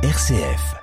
RCF.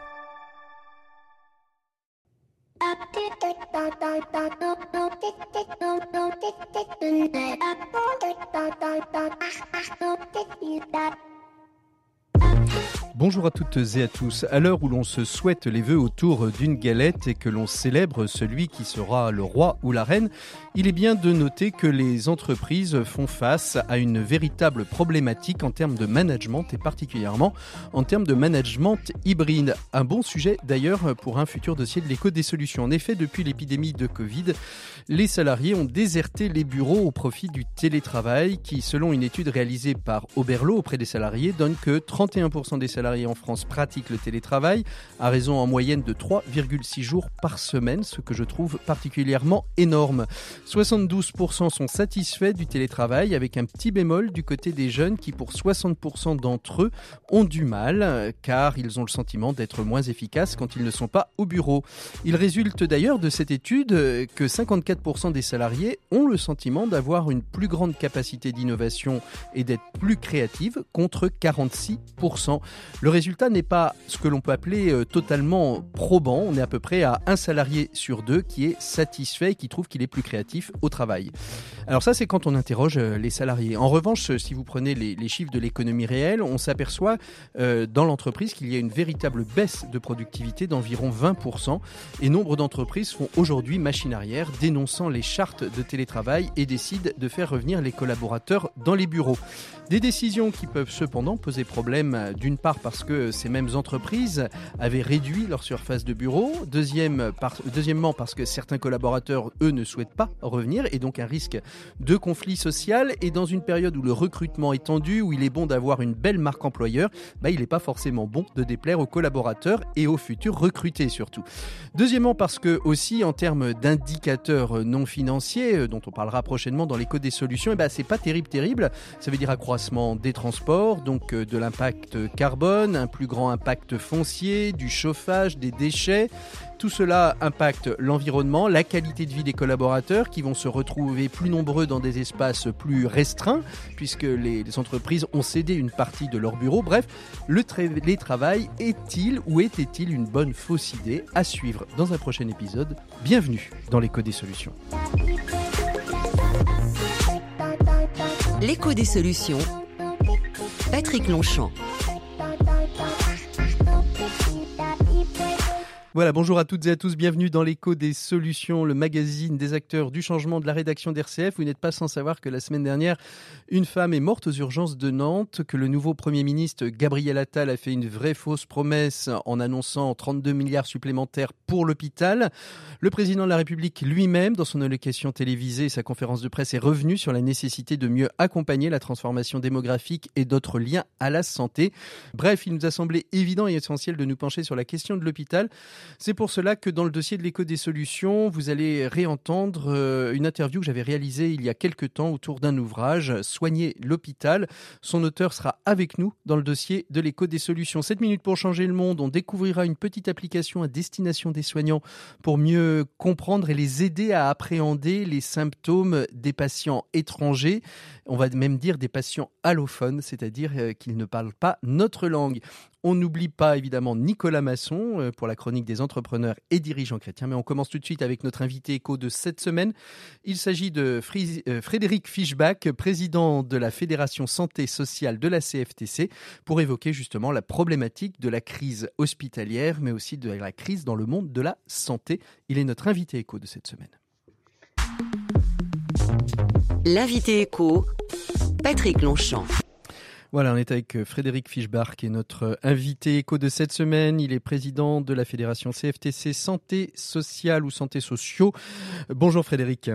Bonjour à toutes et à tous. À l'heure où l'on se souhaite les vœux autour d'une galette et que l'on célèbre celui qui sera le roi ou la reine, il est bien de noter que les entreprises font face à une véritable problématique en termes de management et particulièrement en termes de management hybride. Un bon sujet d'ailleurs pour un futur dossier de l'écho des solutions. En effet, depuis l'épidémie de Covid, les salariés ont déserté les bureaux au profit du télétravail qui, selon une étude réalisée par Oberlo auprès des salariés, donne que 31% des salariés en France pratiquent le télétravail à raison en moyenne de 3,6 jours par semaine, ce que je trouve particulièrement énorme. 72% sont satisfaits du télétravail avec un petit bémol du côté des jeunes qui pour 60% d'entre eux ont du mal car ils ont le sentiment d'être moins efficaces quand ils ne sont pas au bureau. Il résulte d'ailleurs de cette étude que 54% des salariés ont le sentiment d'avoir une plus grande capacité d'innovation et d'être plus créatifs contre 46%. Le résultat n'est pas ce que l'on peut appeler euh, totalement probant. On est à peu près à un salarié sur deux qui est satisfait et qui trouve qu'il est plus créatif au travail. Alors ça, c'est quand on interroge euh, les salariés. En revanche, si vous prenez les, chiffres de l'économie réelle, on s'aperçoit euh, dans l'entreprise qu'il y a une véritable baisse de productivité d'environ 20%. Et nombre d'entreprises font aujourd'hui machine arrière, dénonçant les chartes de télétravail et décident de faire revenir les collaborateurs dans les bureaux. Des décisions qui peuvent cependant poser problème d'une part parce que ces mêmes entreprises avaient réduit leur surface de bureau, Deuxième, deuxièmement parce que certains collaborateurs, eux, ne souhaitent pas revenir et donc un risque de conflit social. Et dans une période où le recrutement est tendu, où il est bon d'avoir une belle marque employeur, bah, il n'est pas forcément bon de déplaire aux collaborateurs et aux futurs recrutés surtout. Deuxièmement parce que aussi en termes d'indicateurs non financiers, euh, dont on parlera prochainement dans l'écho des solutions, ben, c'est pas terrible terrible. Ça veut dire accroître des transports, donc euh, de l'impact carbone, un plus grand impact foncier, du chauffage, des déchets. Tout cela impacte l'environnement, la qualité de vie des collaborateurs qui vont se retrouver plus nombreux dans des espaces plus restreints puisque les, entreprises ont cédé une partie de leur bureau. Bref, le télétravail est-il ou était-il une bonne fausse idée à suivre dans un prochain épisode? Bienvenue dans l'écho des solutions. L'écho des solutions. Patrick Longchamp. Voilà, bonjour à toutes et à tous, bienvenue dans l'écho des solutions, le magazine des acteurs du changement de la rédaction d'RCF. Vous n'êtes pas sans savoir que la semaine dernière, une femme est morte aux urgences de Nantes, que le nouveau Premier ministre Gabriel Attal a fait une vraie fausse promesse en annonçant 32 milliards supplémentaires pour l'hôpital. Le président de la République lui-même, dans son allocation télévisée et sa conférence de presse, est revenu sur la nécessité de mieux accompagner la transformation démographique et d'autres liens à la santé. Bref, il nous a semblé évident et essentiel de nous pencher sur la question de l'hôpital. C'est pour cela que dans le dossier de l'écho des solutions, vous allez réentendre euh, une interview que j'avais réalisée il y a quelques temps autour d'un ouvrage, Soigner l'hôpital. Son auteur sera avec nous dans le dossier de l'écho des solutions. 7 minutes pour changer le monde. On découvrira une petite application à destination des soignants pour mieux comprendre et les aider à appréhender les symptômes des patients étrangers. On va même dire des patients allophones, c'est-à-dire euh, qu'ils ne parlent pas notre langue. On n'oublie pas évidemment Nicolas Masson euh, pour la chronique des entrepreneurs et dirigeants chrétiens, mais on commence tout de suite avec notre invité écho de cette semaine. Il s'agit de euh, Frédéric Fischbach, président de la Fédération Santé Sociale de la CFTC, pour évoquer justement la problématique de la crise hospitalière, mais aussi de la crise dans le monde de la santé. Il est notre invité écho de cette semaine. L'invité écho, Patrick Longchamp. Voilà, on est avec euh, Frédéric Fischbach, qui est notre euh, invité éco de cette semaine. Il est président de la fédération CFTC Santé Sociale ou Santé Sociaux. Bonjour Frédéric.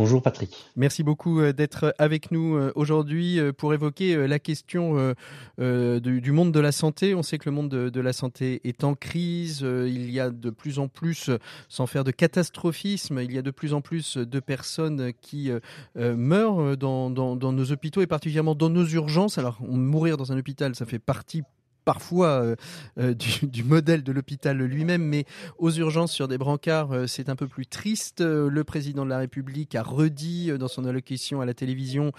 Bonjour Patrick. Merci beaucoup euh, d'être avec nous euh, aujourd'hui euh, pour évoquer la question du monde de la santé. On sait que le monde de la santé est en crise. Il y a de plus en plus, sans faire de catastrophisme, il y a de plus en plus de personnes qui meurent dans nos hôpitaux et particulièrement dans nos urgences. Alors, mourir dans un hôpital, ça fait partie parfois euh, euh, du, modèle de l'hôpital lui-même, mais aux urgences sur des brancards, euh, c'est un peu plus triste. Le président de la République a redit dans son allocution à la télévision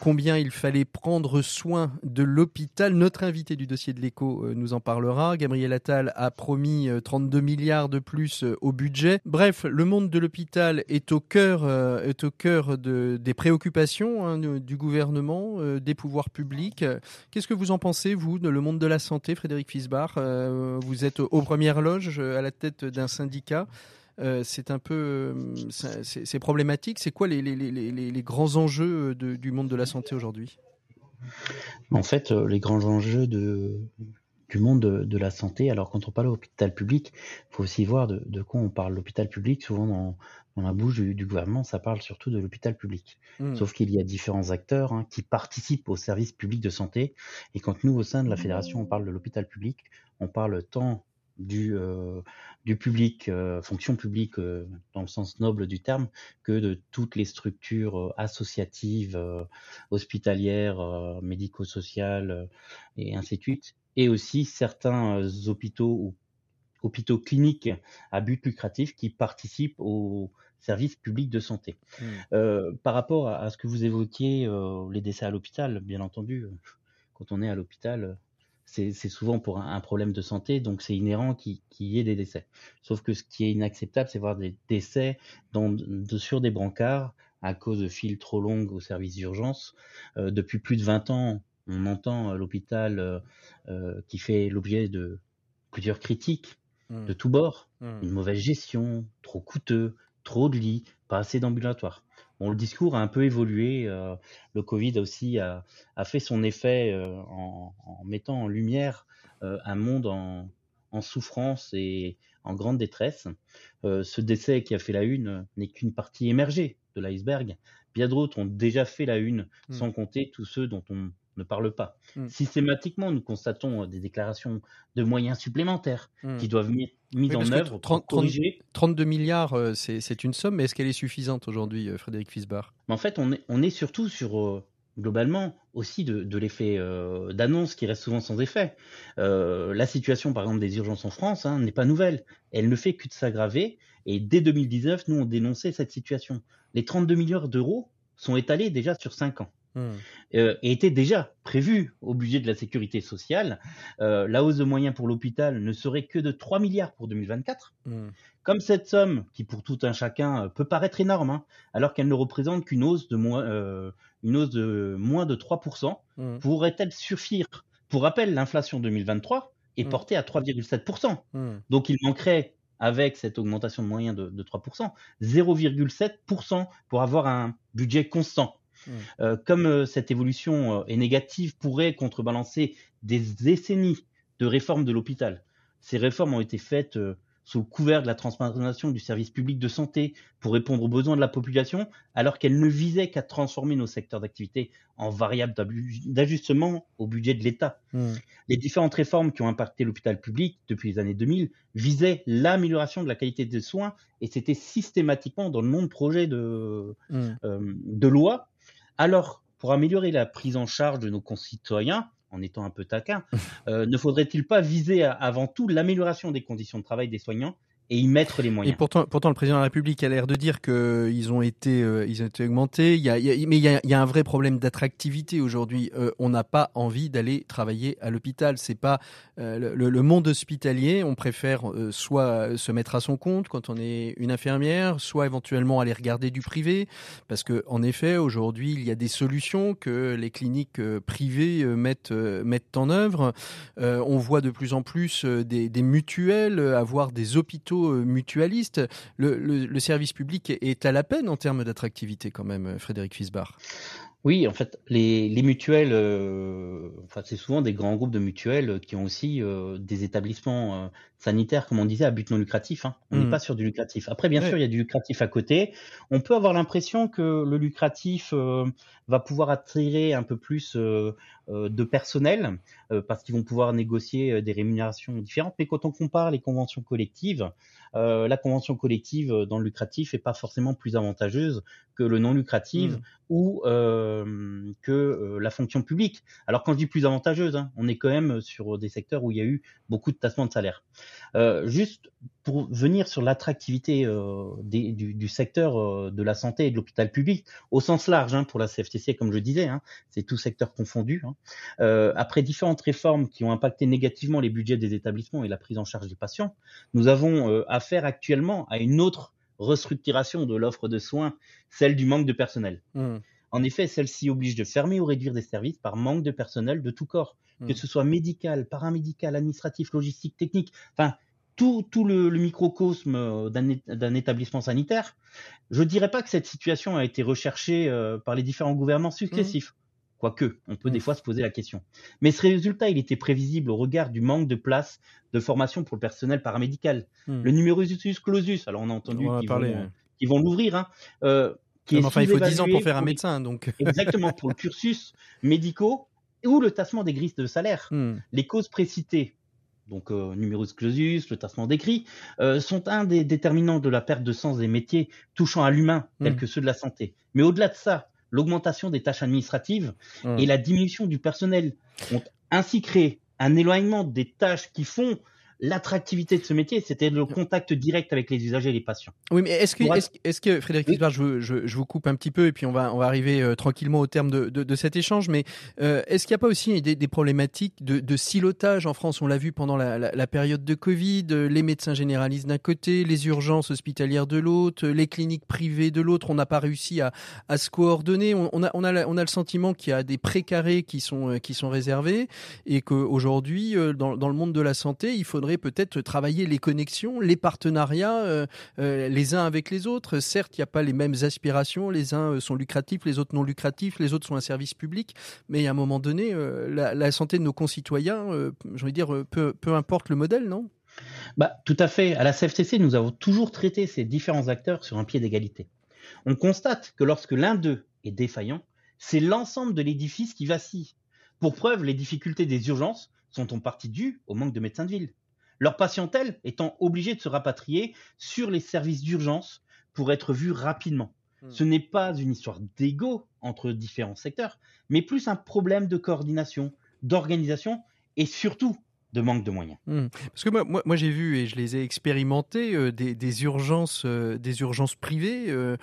combien il fallait prendre soin de l'hôpital. Notre invité du dossier de l'écho nous en parlera. Gabriel Attal a promis 32 milliards de plus au budget. Bref, le monde de l'hôpital est au cœur, est au cœur de, des préoccupations hein, du gouvernement, des pouvoirs publics. Qu'est-ce que vous en pensez, vous, de le monde de la santé, Frédéric Fisbar. Euh, vous êtes aux premières loges euh, à la tête d'un syndicat. Euh, c'est un peu, c'est problématique. C'est quoi les, les, grands enjeux du monde de la santé aujourd'hui? En fait, les grands enjeux de, du monde de, la santé, alors quand on parle d'hôpital public, il faut aussi voir de, de quoi on parle. L'hôpital public, souvent dans, dans la bouche du, gouvernement, ça parle surtout de l'hôpital public. Mmh. Sauf qu'il y a différents acteurs hein, qui participent au service public de santé. Et quand nous, au sein de la fédération, on parle de l'hôpital public, on parle tant du, euh, du public, euh, fonction publique euh, dans le sens noble du terme, que de toutes les structures associatives, hospitalières, médico-sociales et ainsi de suite. Et aussi certains hôpitaux ou hôpitaux cliniques à but lucratif qui participent au service public de santé. Mmh. Euh, par rapport à, ce que vous évoquiez, euh, les décès à l'hôpital, bien entendu, euh, quand on est à l'hôpital, c'est souvent pour un, problème de santé, donc c'est inhérent qu'il y ait des décès. Sauf que ce qui est inacceptable, c'est voir des décès dans, sur des brancards à cause de files trop longues au service d'urgence. depuis plus de 20 ans, on entend l'hôpital qui fait l'objet de plusieurs critiques de mmh. tous bords. Mmh. Une mauvaise gestion, trop coûteux, trop de lits, pas assez d'ambulatoires. Bon, le discours a un peu évolué. Euh, le Covid aussi a, fait son effet euh, en, mettant en lumière euh, un monde en, souffrance et en grande détresse. ce décès qui a fait la une n'est qu'une partie émergée de l'iceberg. Bien d'autres ont déjà fait la une, mmh. sans compter tous ceux dont on ne parle pas. Hmm. Systématiquement, nous constatons euh, des déclarations de moyens supplémentaires hmm. qui doivent être mis en œuvre 30, 32 milliards, euh, c'est une somme, mais est-ce qu'elle est suffisante aujourd'hui, euh, Frédéric Fisbar En fait, on est, on est surtout sur, globalement, aussi de, l'effet d'annonce qui reste souvent sans effet. la situation, par exemple, des urgences en France hein, n'est pas nouvelle. Elle ne fait que de s'aggraver. Et dès 2019, nous, on dénonçait cette situation. Les 32 milliards d'euros sont étalés déjà sur 5 ans. Hmm. Euh, et était déjà prévu au budget de la sécurité sociale. Euh, la hausse de moyens pour l'hôpital ne serait que de 3 milliards pour 2024. Hmm. Comme cette somme, qui pour tout un chacun euh, peut paraître énorme, hein, alors qu'elle ne représente qu'une hausse de moins, une hausse de moins de 3%, hmm. pourrait-elle suffire? Pour rappel, l'inflation 2023 est portée à 3,7%. Donc il manquerait avec cette augmentation de moyens de, de 3%, 0,7% pour avoir un budget constant. Mmh. Euh, comme euh, cette évolution euh, est négative, pourrait contrebalancer des décennies de réformes de l'hôpital. Ces réformes ont été faites sous le couvert de la transformation du service public de santé pour répondre aux besoins de la population, alors qu'elles ne visaient qu'à transformer nos secteurs d'activité en variables d'ajustement au budget de l'État. Mmh. Les différentes réformes qui ont impacté l'hôpital public depuis les années 2000 visaient l'amélioration de la qualité des soins et c'était systématiquement dans le nom de projet de, mmh. de loi alors, pour améliorer la prise en charge de nos concitoyens, en étant un peu taquin, euh, ne faudrait-il pas viser avant tout l'amélioration des conditions de travail des soignants et y mettre les moyens. Et pourtant, pourtant le président de la République a l'air de dire qu'ils ont été, euh, ont été augmentés. Mais il y, a, un vrai problème d'attractivité aujourd'hui. Euh, on n'a pas envie d'aller travailler à l'hôpital. C'est pas euh, le, monde hospitalier. On préfère soit se mettre à son compte quand on est une infirmière, soit éventuellement aller regarder du privé, parce que en effet, aujourd'hui, il y a des solutions que les cliniques privées mettent en œuvre. on voit de plus en plus des mutuelles avoir des hôpitaux euh, mutualiste. Le, service public est à la peine en termes d'attractivité quand même, euh, Frédéric Fisbar. Oui, en fait, les, mutuelles, euh, enfin, c'est souvent des grands groupes de mutuelles qui ont aussi des établissements sanitaires, comme on disait, à but non lucratif. Hein. On n'est mmh. pas sur du lucratif. Après, bien sûr, il y a du lucratif à côté. On peut avoir l'impression que le lucratif va pouvoir attirer un peu plus de personnel parce qu'ils vont pouvoir négocier des rémunérations différentes. Mais quand on compare les conventions collectives, euh, la convention collective euh, dans le lucratif est pas forcément plus avantageuse que le non lucratif mmh. ou euh, que euh, la fonction publique. Alors quand je dis plus avantageuse, hein, on est quand même sur des secteurs où il y a eu beaucoup de tassements de salaire. Juste pour venir sur l'attractivité euh, du, du, secteur euh, de la santé et de l'hôpital public, au sens large, hein, pour la CFTC, comme je disais, hein, c'est tout secteur confondu. Hein. Euh, après différentes réformes qui ont impacté négativement les budgets des établissements et la prise en charge des patients, nous avons affaire actuellement à une autre restructuration de l'offre de soins, celle du manque de personnel. Mmh. En effet, celle-ci oblige de fermer ou réduire des services par manque de personnel de tout corps, mmh. que ce soit médical, paramédical, administratif, logistique, technique. Enfin, tout, tout le, le, microcosme euh, d'un établissement sanitaire, je ne dirais pas que cette situation a été recherchée euh, par les différents gouvernements successifs. Mmh. Quoique, on peut mmh. des fois se poser la question. Mais ce résultat, il était prévisible au regard du manque de places de formation pour le personnel paramédical. Mmh. Le numerus clausus, alors on a entendu qu'ils vont, l'ouvrir, hein, euh, qui est enfin, il faut 10 ans pour faire un médecin, donc. exactement, pour le cursus médicaux ou le tassement des grilles de salaire. Les causes précitées, donc euh, numerus clausus, le tassement d'écrit, euh, sont un des déterminants de la perte de sens des métiers touchant à l'humain, tels mmh. que ceux de la santé. Mais au-delà de ça, l'augmentation des tâches administratives mmh. et la diminution du personnel ont ainsi créé un éloignement des tâches qui font l'attractivité de ce métier, c'était le contact direct avec les usagers et les patients. Oui, mais est-ce que, est-ce, que Frédéric oui. je, je, je, vous coupe un petit peu et puis on va, on va arriver euh, tranquillement au terme de, de, de cet échange, mais euh, est-ce qu'il n'y a pas aussi des, des problématiques de, de, silotage en France? On l'a vu pendant la, la, la, période de Covid, euh, les médecins généralistes d'un côté, les urgences hospitalières de l'autre, les cliniques privées de l'autre. On n'a pas réussi à, à se coordonner. On, on, a, on, a, on a le sentiment qu'il y a des précarés qui sont, euh, qui sont réservés et qu'aujourd'hui, dans, dans le monde de la santé, il faudrait peut-être travailler les connexions, les partenariats euh, euh, les uns avec les autres. Certes, il n'y a pas les mêmes aspirations, les uns euh, sont lucratifs, les autres non lucratifs, les autres sont un service public, mais à un moment donné, la, santé de nos concitoyens, euh, je veux dire, peu, peu importe le modèle, non? Bah, Tout à fait. À la CFTC, nous avons toujours traité ces différents acteurs sur un pied d'égalité. On constate que lorsque l'un d'eux est défaillant, c'est l'ensemble de l'édifice qui vacille. Pour preuve, les difficultés des urgences sont en partie dues au manque de médecins de ville leur patientèle étant obligée de se rapatrier sur les services d'urgence pour être vue rapidement. Mmh. Ce n'est pas une histoire d'ego entre différents secteurs, mais plus un problème de coordination, d'organisation et surtout de manque de moyens. Mmh. Parce que moi, moi, j'ai vu et je les ai expérimentés euh, des, urgences, euh, des urgences privées, euh,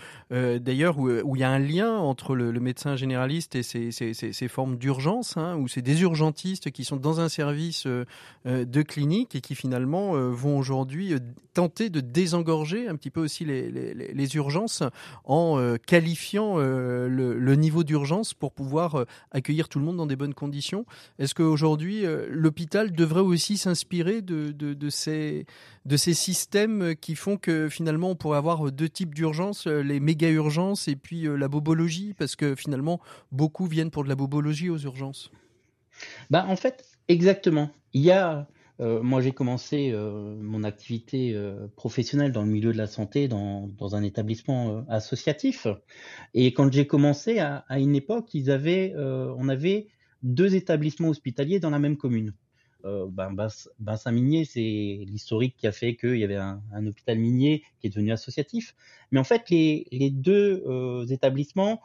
d'ailleurs où, il y a un lien entre le, médecin généraliste et ces, ces, formes d'urgence, hein, où c'est des urgentistes qui sont dans un service de clinique et qui finalement vont aujourd'hui tenter de désengorger un petit peu aussi les, les, les urgences en qualifiant le, le, niveau d'urgence pour pouvoir accueillir tout le monde dans des bonnes conditions. Est-ce qu'aujourd'hui l'hôpital devrait aussi s'inspirer de, ces, systèmes qui font que finalement on pourrait avoir deux types d'urgences, les méga urgences et puis euh, la bobologie, parce que finalement beaucoup viennent pour de la bobologie aux urgences. Bah, en fait, exactement. Il y a, euh, moi j'ai commencé euh, mon activité euh, professionnelle dans le milieu de la santé dans, un établissement euh, associatif. Et quand j'ai commencé à, à, une époque, ils avaient, on avait deux établissements hospitaliers dans la même commune euh, ben, Bassin Minier, c'est l'historique qui a fait qu'il y avait un, hôpital minier qui est devenu associatif. Mais en fait, les, les deux euh, établissements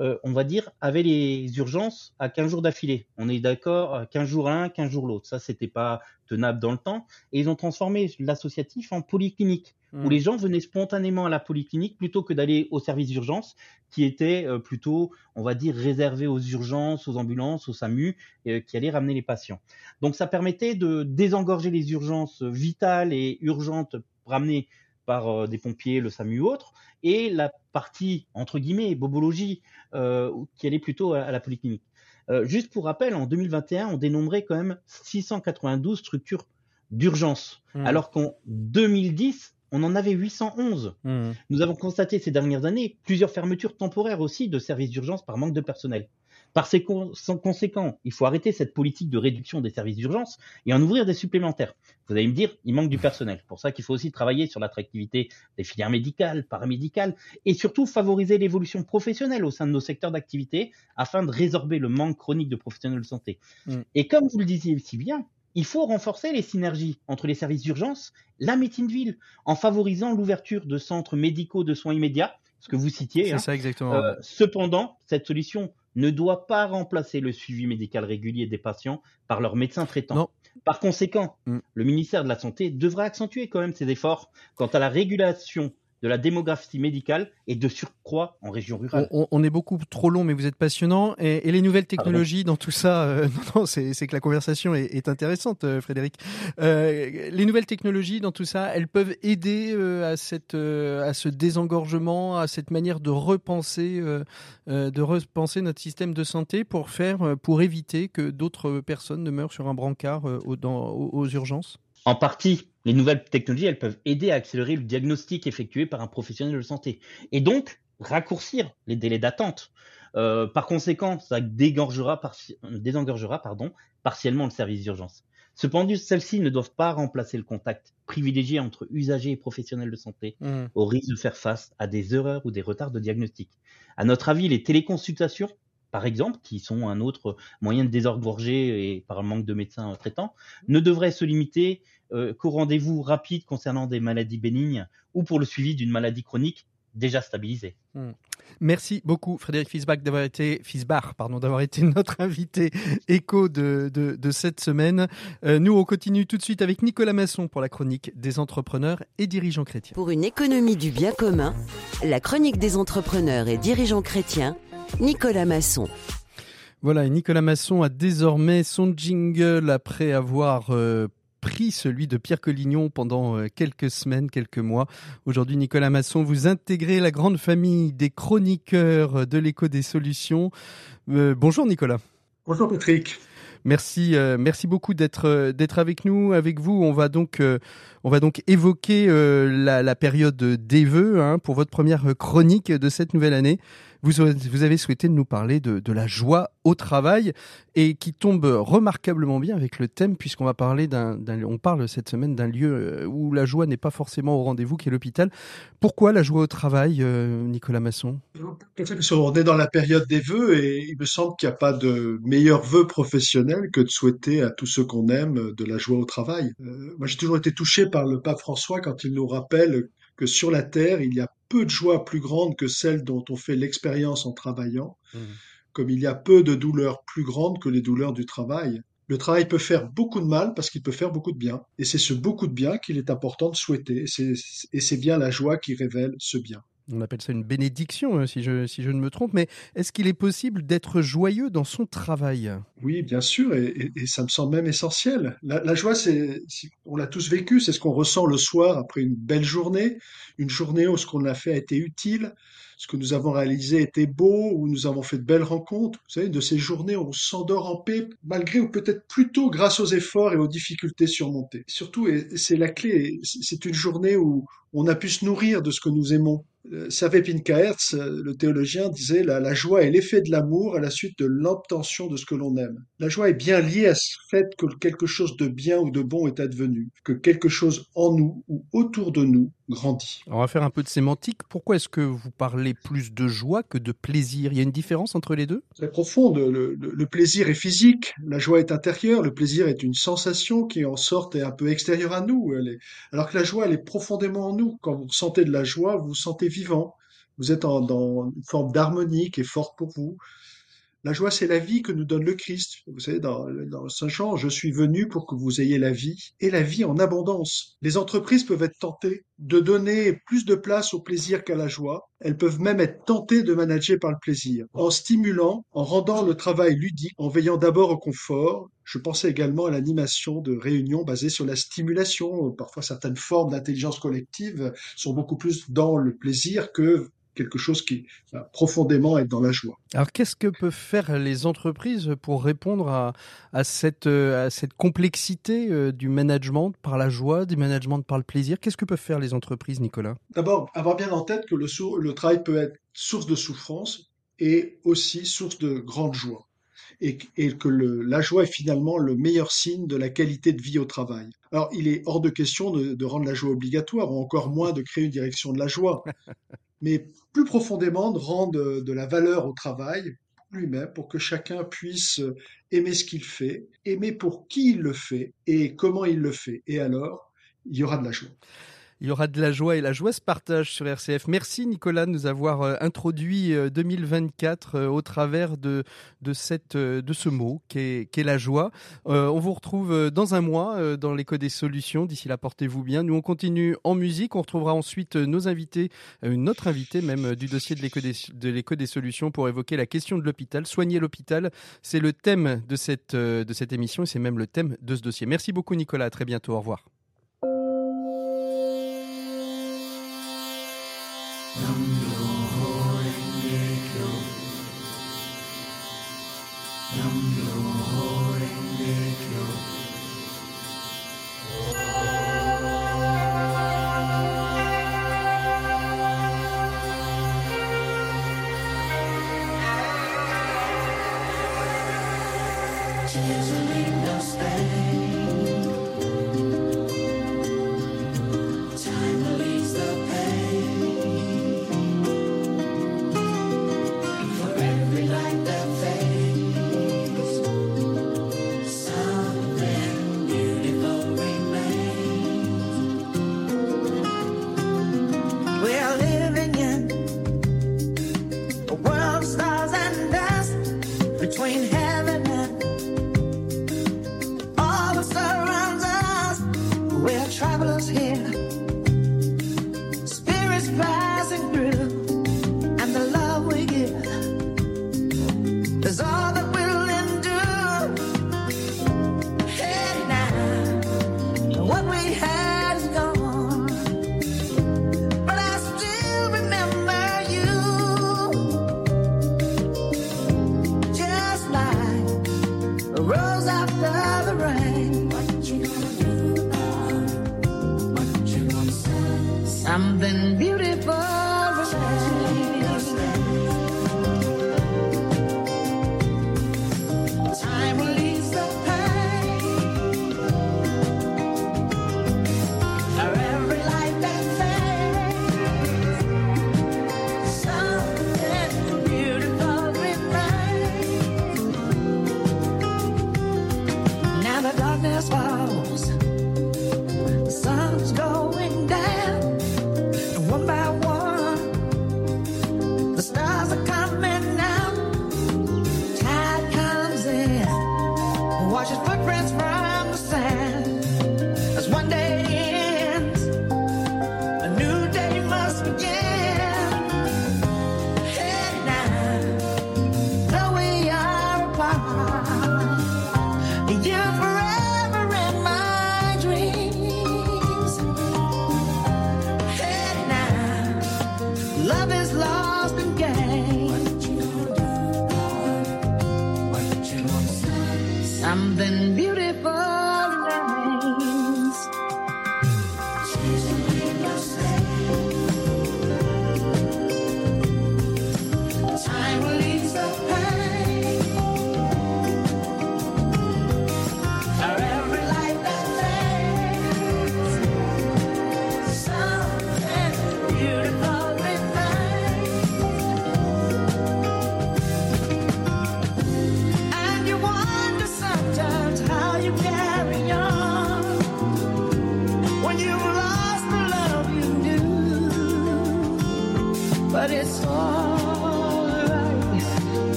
euh, on va dire, avait les urgences à 15 jours d'affilée. On est d'accord, 15 jours l'un, 15 jours l'autre. Ça, c'était pas tenable dans le temps. Et ils ont transformé l'associatif en polyclinique, mmh. où les gens venaient spontanément à la polyclinique plutôt que d'aller au service d'urgence, qui était euh, plutôt, on va dire, réservé aux urgences, aux ambulances, aux SAMU, euh, qui allaient ramener les patients. Donc, ça permettait de désengorger les urgences vitales et urgentes, ramener par euh, des pompiers, le SAMU ou autre, et la partie, entre guillemets, bobologie, euh, qui allait plutôt à, à la polyclinique. Euh, juste pour rappel, en 2021, on dénombrait quand même 692 structures d'urgence, mmh. alors qu'en 2010, on en avait 811. Mmh. Nous avons constaté ces dernières années plusieurs fermetures temporaires aussi de services d'urgence par manque de personnel. Par ces conséquent, il faut arrêter cette politique de réduction des services d'urgence et en ouvrir des supplémentaires. Vous allez me dire, il manque du personnel. C'est pour ça qu'il faut aussi travailler sur l'attractivité des filières médicales, paramédicales et surtout favoriser l'évolution professionnelle au sein de nos secteurs d'activité afin de résorber le manque chronique de professionnels de santé. Mm. Et comme vous le disiez si bien, il faut renforcer les synergies entre les services d'urgence, la médecine de ville, en favorisant l'ouverture de centres médicaux de soins immédiats, ce que vous citiez. C'est hein. ça exactement. Euh, cependant, cette solution ne doit pas remplacer le suivi médical régulier des patients par leur médecin traitant. Non. Par conséquent, Mm. le ministère de la Santé devra accentuer quand même ses efforts quant à la régulation de la démographie médicale et de surcroît en région rurale. On, est beaucoup trop long, mais vous êtes passionnant. Et, et les nouvelles technologies dans tout ça, euh, non, non, c'est que la conversation est, est intéressante, euh, Frédéric. Euh, les nouvelles technologies dans tout ça, elles peuvent aider euh, à cette, à ce désengorgement, à cette manière de repenser, de repenser notre système de santé pour faire, pour éviter que d'autres personnes ne meurent sur un brancard aux, dans- aux- aux urgences? En partie, les nouvelles technologies, elles peuvent aider à accélérer le diagnostic effectué par un professionnel de santé et donc raccourcir les délais d'attente. Euh, par conséquent, ça dégorgera, désengorgera pardon, partiellement le service d'urgence. Cependant, celles-ci ne doivent pas remplacer le contact privilégié entre usagers et professionnels de santé Mmh. au risque de faire face à des erreurs ou des retards de diagnostic. À notre avis, les téléconsultations, par exemple, qui sont un autre moyen de désengorger et par le manque de médecins traitants, ne devraient se limiter euh, qu'aux rendez-vous rapides concernant des maladies bénignes ou pour le suivi d'une maladie chronique déjà stabilisée. Merci beaucoup Frédéric Fisbach d'avoir été Fisbach, pardon, d'avoir été notre invité écho de, de, de cette semaine. Euh, nous, on continue tout de suite avec Nicolas Masson pour la chronique des entrepreneurs et dirigeants chrétiens. Pour une économie du bien commun, la chronique des entrepreneurs et dirigeants chrétiens, Nicolas Masson. Voilà, et Nicolas Masson a désormais son jingle après avoir euh, pris celui de Pierre Collignon pendant euh, quelques semaines, quelques mois. Aujourd'hui, Nicolas Masson, vous intégrez la grande famille des chroniqueurs de l'écho des solutions. Euh, bonjour Nicolas. Bonjour Patrick. Merci, euh, merci beaucoup d'être euh, d'être avec nous, avec vous. On va donc euh, on va donc évoquer la, période des vœux hein, pour votre première chronique de cette nouvelle année. Vous, vous avez souhaité nous parler de, de la joie au travail et qui tombe remarquablement bien avec le thème puisqu'on va parler d'un, on parle cette semaine d'un lieu où la joie n'est pas forcément au rendez-vous, qui est l'hôpital. Pourquoi la joie au travail, Nicolas Masson? On est dans la période des vœux et il me semble qu'il n'y a pas de meilleur vœu que de souhaiter à tous ceux qu'on aime de la joie au travail. Euh, moi, j'ai toujours été touché par le pape François quand il nous rappelle que sur la terre, il y a peu de joie plus grande que celle dont on fait l'expérience en travaillant, comme il y a peu de douleurs plus grandes que les douleurs du travail. Le travail peut faire beaucoup de mal parce qu'il peut faire beaucoup de bien. Et c'est ce beaucoup de bien qu'il est important de souhaiter. Et c'est bien la joie qui révèle ce bien. On appelle ça une bénédiction, euh, si je, si je ne me trompe. Mais est-ce qu'il est possible d'être joyeux dans son travail? Oui, bien sûr, et, ça me semble même essentiel. La, joie, c'est, on l'a tous vécu, c'est ce qu'on ressent le soir après une belle journée, une journée où ce qu'on a fait a été utile, ce que nous avons réalisé était beau, où nous avons fait de belles rencontres. Vous savez, de ces journées où on s'endort en paix, malgré ou peut-être plutôt grâce aux efforts et aux difficultés surmontées. Surtout, et c'est la clé, c'est une journée où on a pu se nourrir de ce que nous aimons. Euh, Servé Pinkaerts, euh, le théologien, disait la, la joie est l'effet de l'amour à la suite de l'obtention de ce que l'on aime. La joie est bien liée à ce fait que quelque chose de bien ou de bon est advenu, que quelque chose en nous ou autour de nous grandit. On va faire un peu de sémantique. Pourquoi est-ce que vous parlez plus de joie que de plaisir? Il y a une différence entre les deux? Très profonde. Le, le- le plaisir est physique, la joie est intérieure, le plaisir est une sensation qui en sorte est un peu extérieure à nous. Elle est- Alors que la joie, elle est profondément en nous. Quand vous ressentez de la joie, vous vous sentez vivant. Vous êtes en- dans une forme d'harmonie qui est forte pour vous. La joie, c'est la vie que nous donne le Christ. Vous savez, dans, Saint Jean, je suis venu pour que vous ayez la vie et la vie en abondance. Les entreprises peuvent être tentées de donner plus de place au plaisir qu'à la joie. Elles peuvent même être tentées de manager par le plaisir, en stimulant, en rendant le travail ludique, en veillant d'abord au confort. Je pensais également à l'animation de réunions basées sur la stimulation. Parfois, certaines formes d'intelligence collective sont beaucoup plus dans le plaisir que quelque chose qui va profondément être dans la joie. Alors, qu'est-ce que peuvent faire les entreprises pour répondre à, à cette, euh, à cette complexité euh, du management par la joie, du management par le plaisir? Qu'est-ce que peuvent faire les entreprises, Nicolas? D'abord, avoir bien en tête que le, sou- le travail peut être source de souffrance et aussi source de grande joie. Et, que- et que le- la joie est finalement le meilleur signe de la qualité de vie au travail. Alors, il est hors de question de, de rendre la joie obligatoire, ou encore moins de créer une direction de la joie, mais plus profondément de rendre de, de la valeur au travail, lui-même pour que chacun puisse aimer ce qu'il fait, aimer pour qui il le fait et comment il le fait. Et alors, il y aura de la joie. Il y aura de la joie et la joie se partage sur RCF. Merci Nicolas de nous avoir euh, introduit 2024 euh, euh, au travers de, de, de ce mot qui est, la joie. on vous retrouve dans un mois dans l'écho des solutions. D'ici là, portez-vous bien. Nous, on continue en musique. On retrouvera ensuite nos invités, notre invité même du dossier de l'écho des, des solutions pour évoquer la question de l'hôpital. Soigner l'hôpital, c'est le thème de cette, de cette émission et c'est même le thème de ce dossier. Merci beaucoup Nicolas. À très bientôt. Au revoir.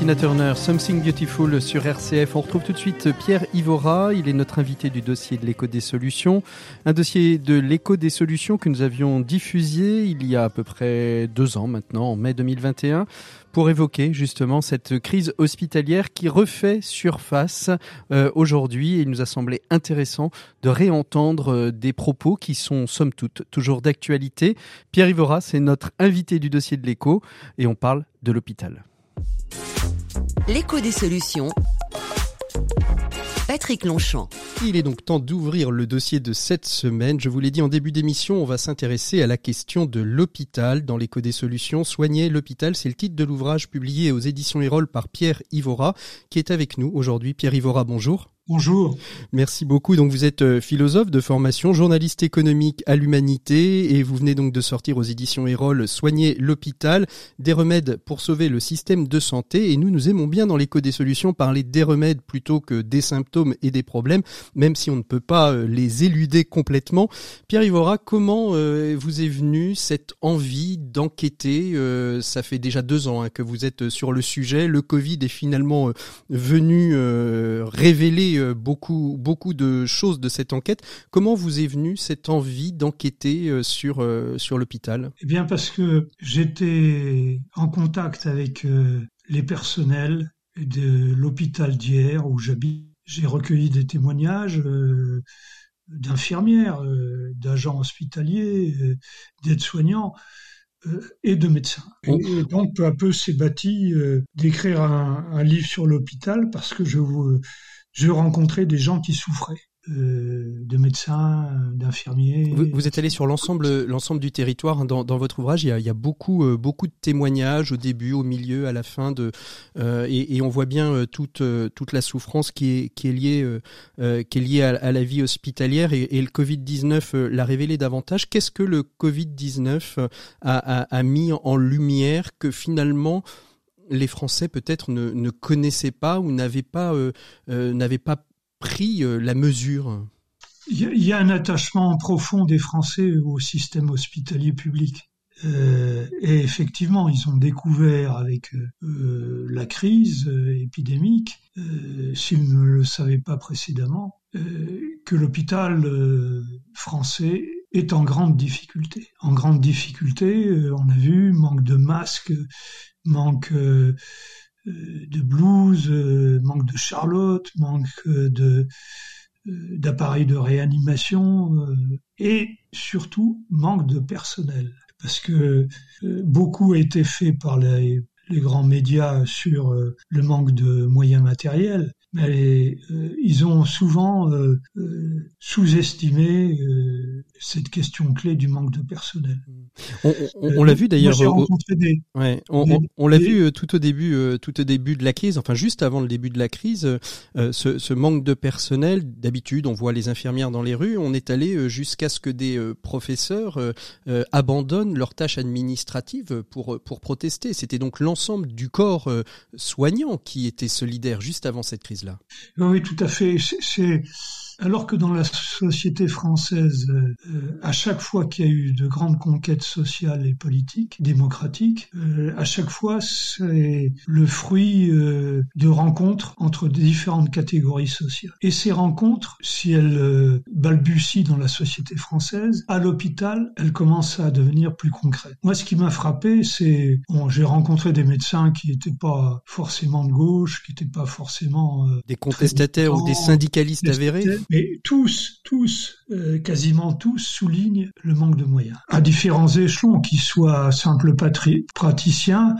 Tina Something Beautiful sur RCF. On retrouve tout de suite Pierre Ivora, il est notre invité du dossier de l'écho des solutions. Un dossier de l'écho des solutions que nous avions diffusé il y a à peu près deux ans maintenant, en mai 2021 pour évoquer justement cette crise hospitalière qui refait surface euh, aujourd'hui. Il nous a semblé intéressant de réentendre euh, des propos qui sont somme toute toujours d'actualité. Pierre Ivora, c'est notre invité du dossier de l'écho et on parle de l'hôpital. L'écho des solutions. Patrick Longchamp. Il est donc temps d'ouvrir le dossier de cette semaine. Je vous l'ai dit en début d'émission, on va s'intéresser à la question de l'hôpital dans l'écho des solutions. Soigner l'hôpital, c'est le titre de l'ouvrage publié aux éditions Erol par Pierre Ivora, qui est avec nous aujourd'hui. Pierre Ivora, bonjour. Bonjour. Merci beaucoup. Donc vous êtes euh, philosophe de formation, journaliste économique à l'humanité et vous venez donc de sortir aux éditions Erol Soigner l'hôpital, des remèdes pour sauver le système de santé et nous nous aimons bien dans l'écho des solutions parler des remèdes plutôt que des symptômes et des problèmes, même si on ne peut pas euh, les éluder complètement. Pierre Ivora, comment euh, vous est venue cette envie d'enquêter Ça fait déjà deux ans hein, que vous êtes sur le sujet. Le Covid est finalement venu révéler beaucoup, beaucoup de choses de cette enquête. Comment vous est venue cette envie d'enquêter euh, sur, euh, sur l'hôpital? Eh bien, parce que j'étais en contact avec les personnels de l'hôpital d'hier où j'habite. J'ai recueilli des témoignages d'infirmières, d'agents hospitaliers, d'aides-soignants et de médecins. Oh. Et, donc, peu à peu, s'est bâti d'écrire un, un, livre sur l'hôpital parce que je, je rencontrais des gens qui souffraient. Euh, de médecins, d'infirmiers. Vous, êtes allé sur l'ensemble, l'ensemble du territoire hein, dans, dans, votre ouvrage. Il y a, il y a beaucoup, euh, beaucoup de témoignages au début, au milieu, à la fin de, euh, et, et, on voit bien euh, toute, euh, toute la souffrance qui est, qui est liée, qui est liée à, à, la vie hospitalière. Et, et le Covid 19 l'a révélé davantage. Qu'est-ce que le Covid 19 a, a, a mis en lumière que finalement les Français peut-être ne, connaissaient pas ou n'avaient pas, euh, euh, pas pris euh, la mesure Il y, a un attachement profond des Français au système hospitalier public. Et effectivement, ils ont découvert avec la crise épidémique, s'ils ne le savaient pas précédemment, que l'hôpital français est en grande difficulté. En grande difficulté, on a vu manque de masques, manque euh, de blues, euh, manque de Charlotte, manque euh, de d'appareils de réanimation et surtout manque de personnel parce que beaucoup a été fait par les, grands médias sur le manque de moyens matériels mais euh, ils ont souvent euh, euh, sous-estimé cette question clé du manque de personnel. On, on, on l'a vu d'ailleurs. Ouais, on, on l'a vu tout au début, tout au début de la crise, enfin juste avant le début de la crise, ce, ce, manque de personnel. D'habitude, on voit les infirmières dans les rues. On est allé jusqu'à ce que des professeurs abandonnent leurs tâches administratives pour pour protester. C'était donc l'ensemble du corps soignant qui était solidaire juste avant cette crise. Oui, tout à fait. C'est alors que dans la société française, euh, à chaque fois qu'il y a eu de grandes conquêtes sociales et politiques, démocratiques, euh, à chaque fois c'est le fruit euh, de rencontres entre différentes catégories sociales. Et ces rencontres, si elles balbutient dans la société française, à l'hôpital, elles commencent à devenir plus concrètes. Moi, ce qui m'a frappé, c'est bon, j'ai rencontré des médecins qui n'étaient pas forcément de gauche, qui n'étaient pas forcément des contestataires ou des syndicalistes avérés mais tous, tous, euh, quasiment tous soulignent le manque de moyens. À différents échelons, qu'ils soient simples praticiens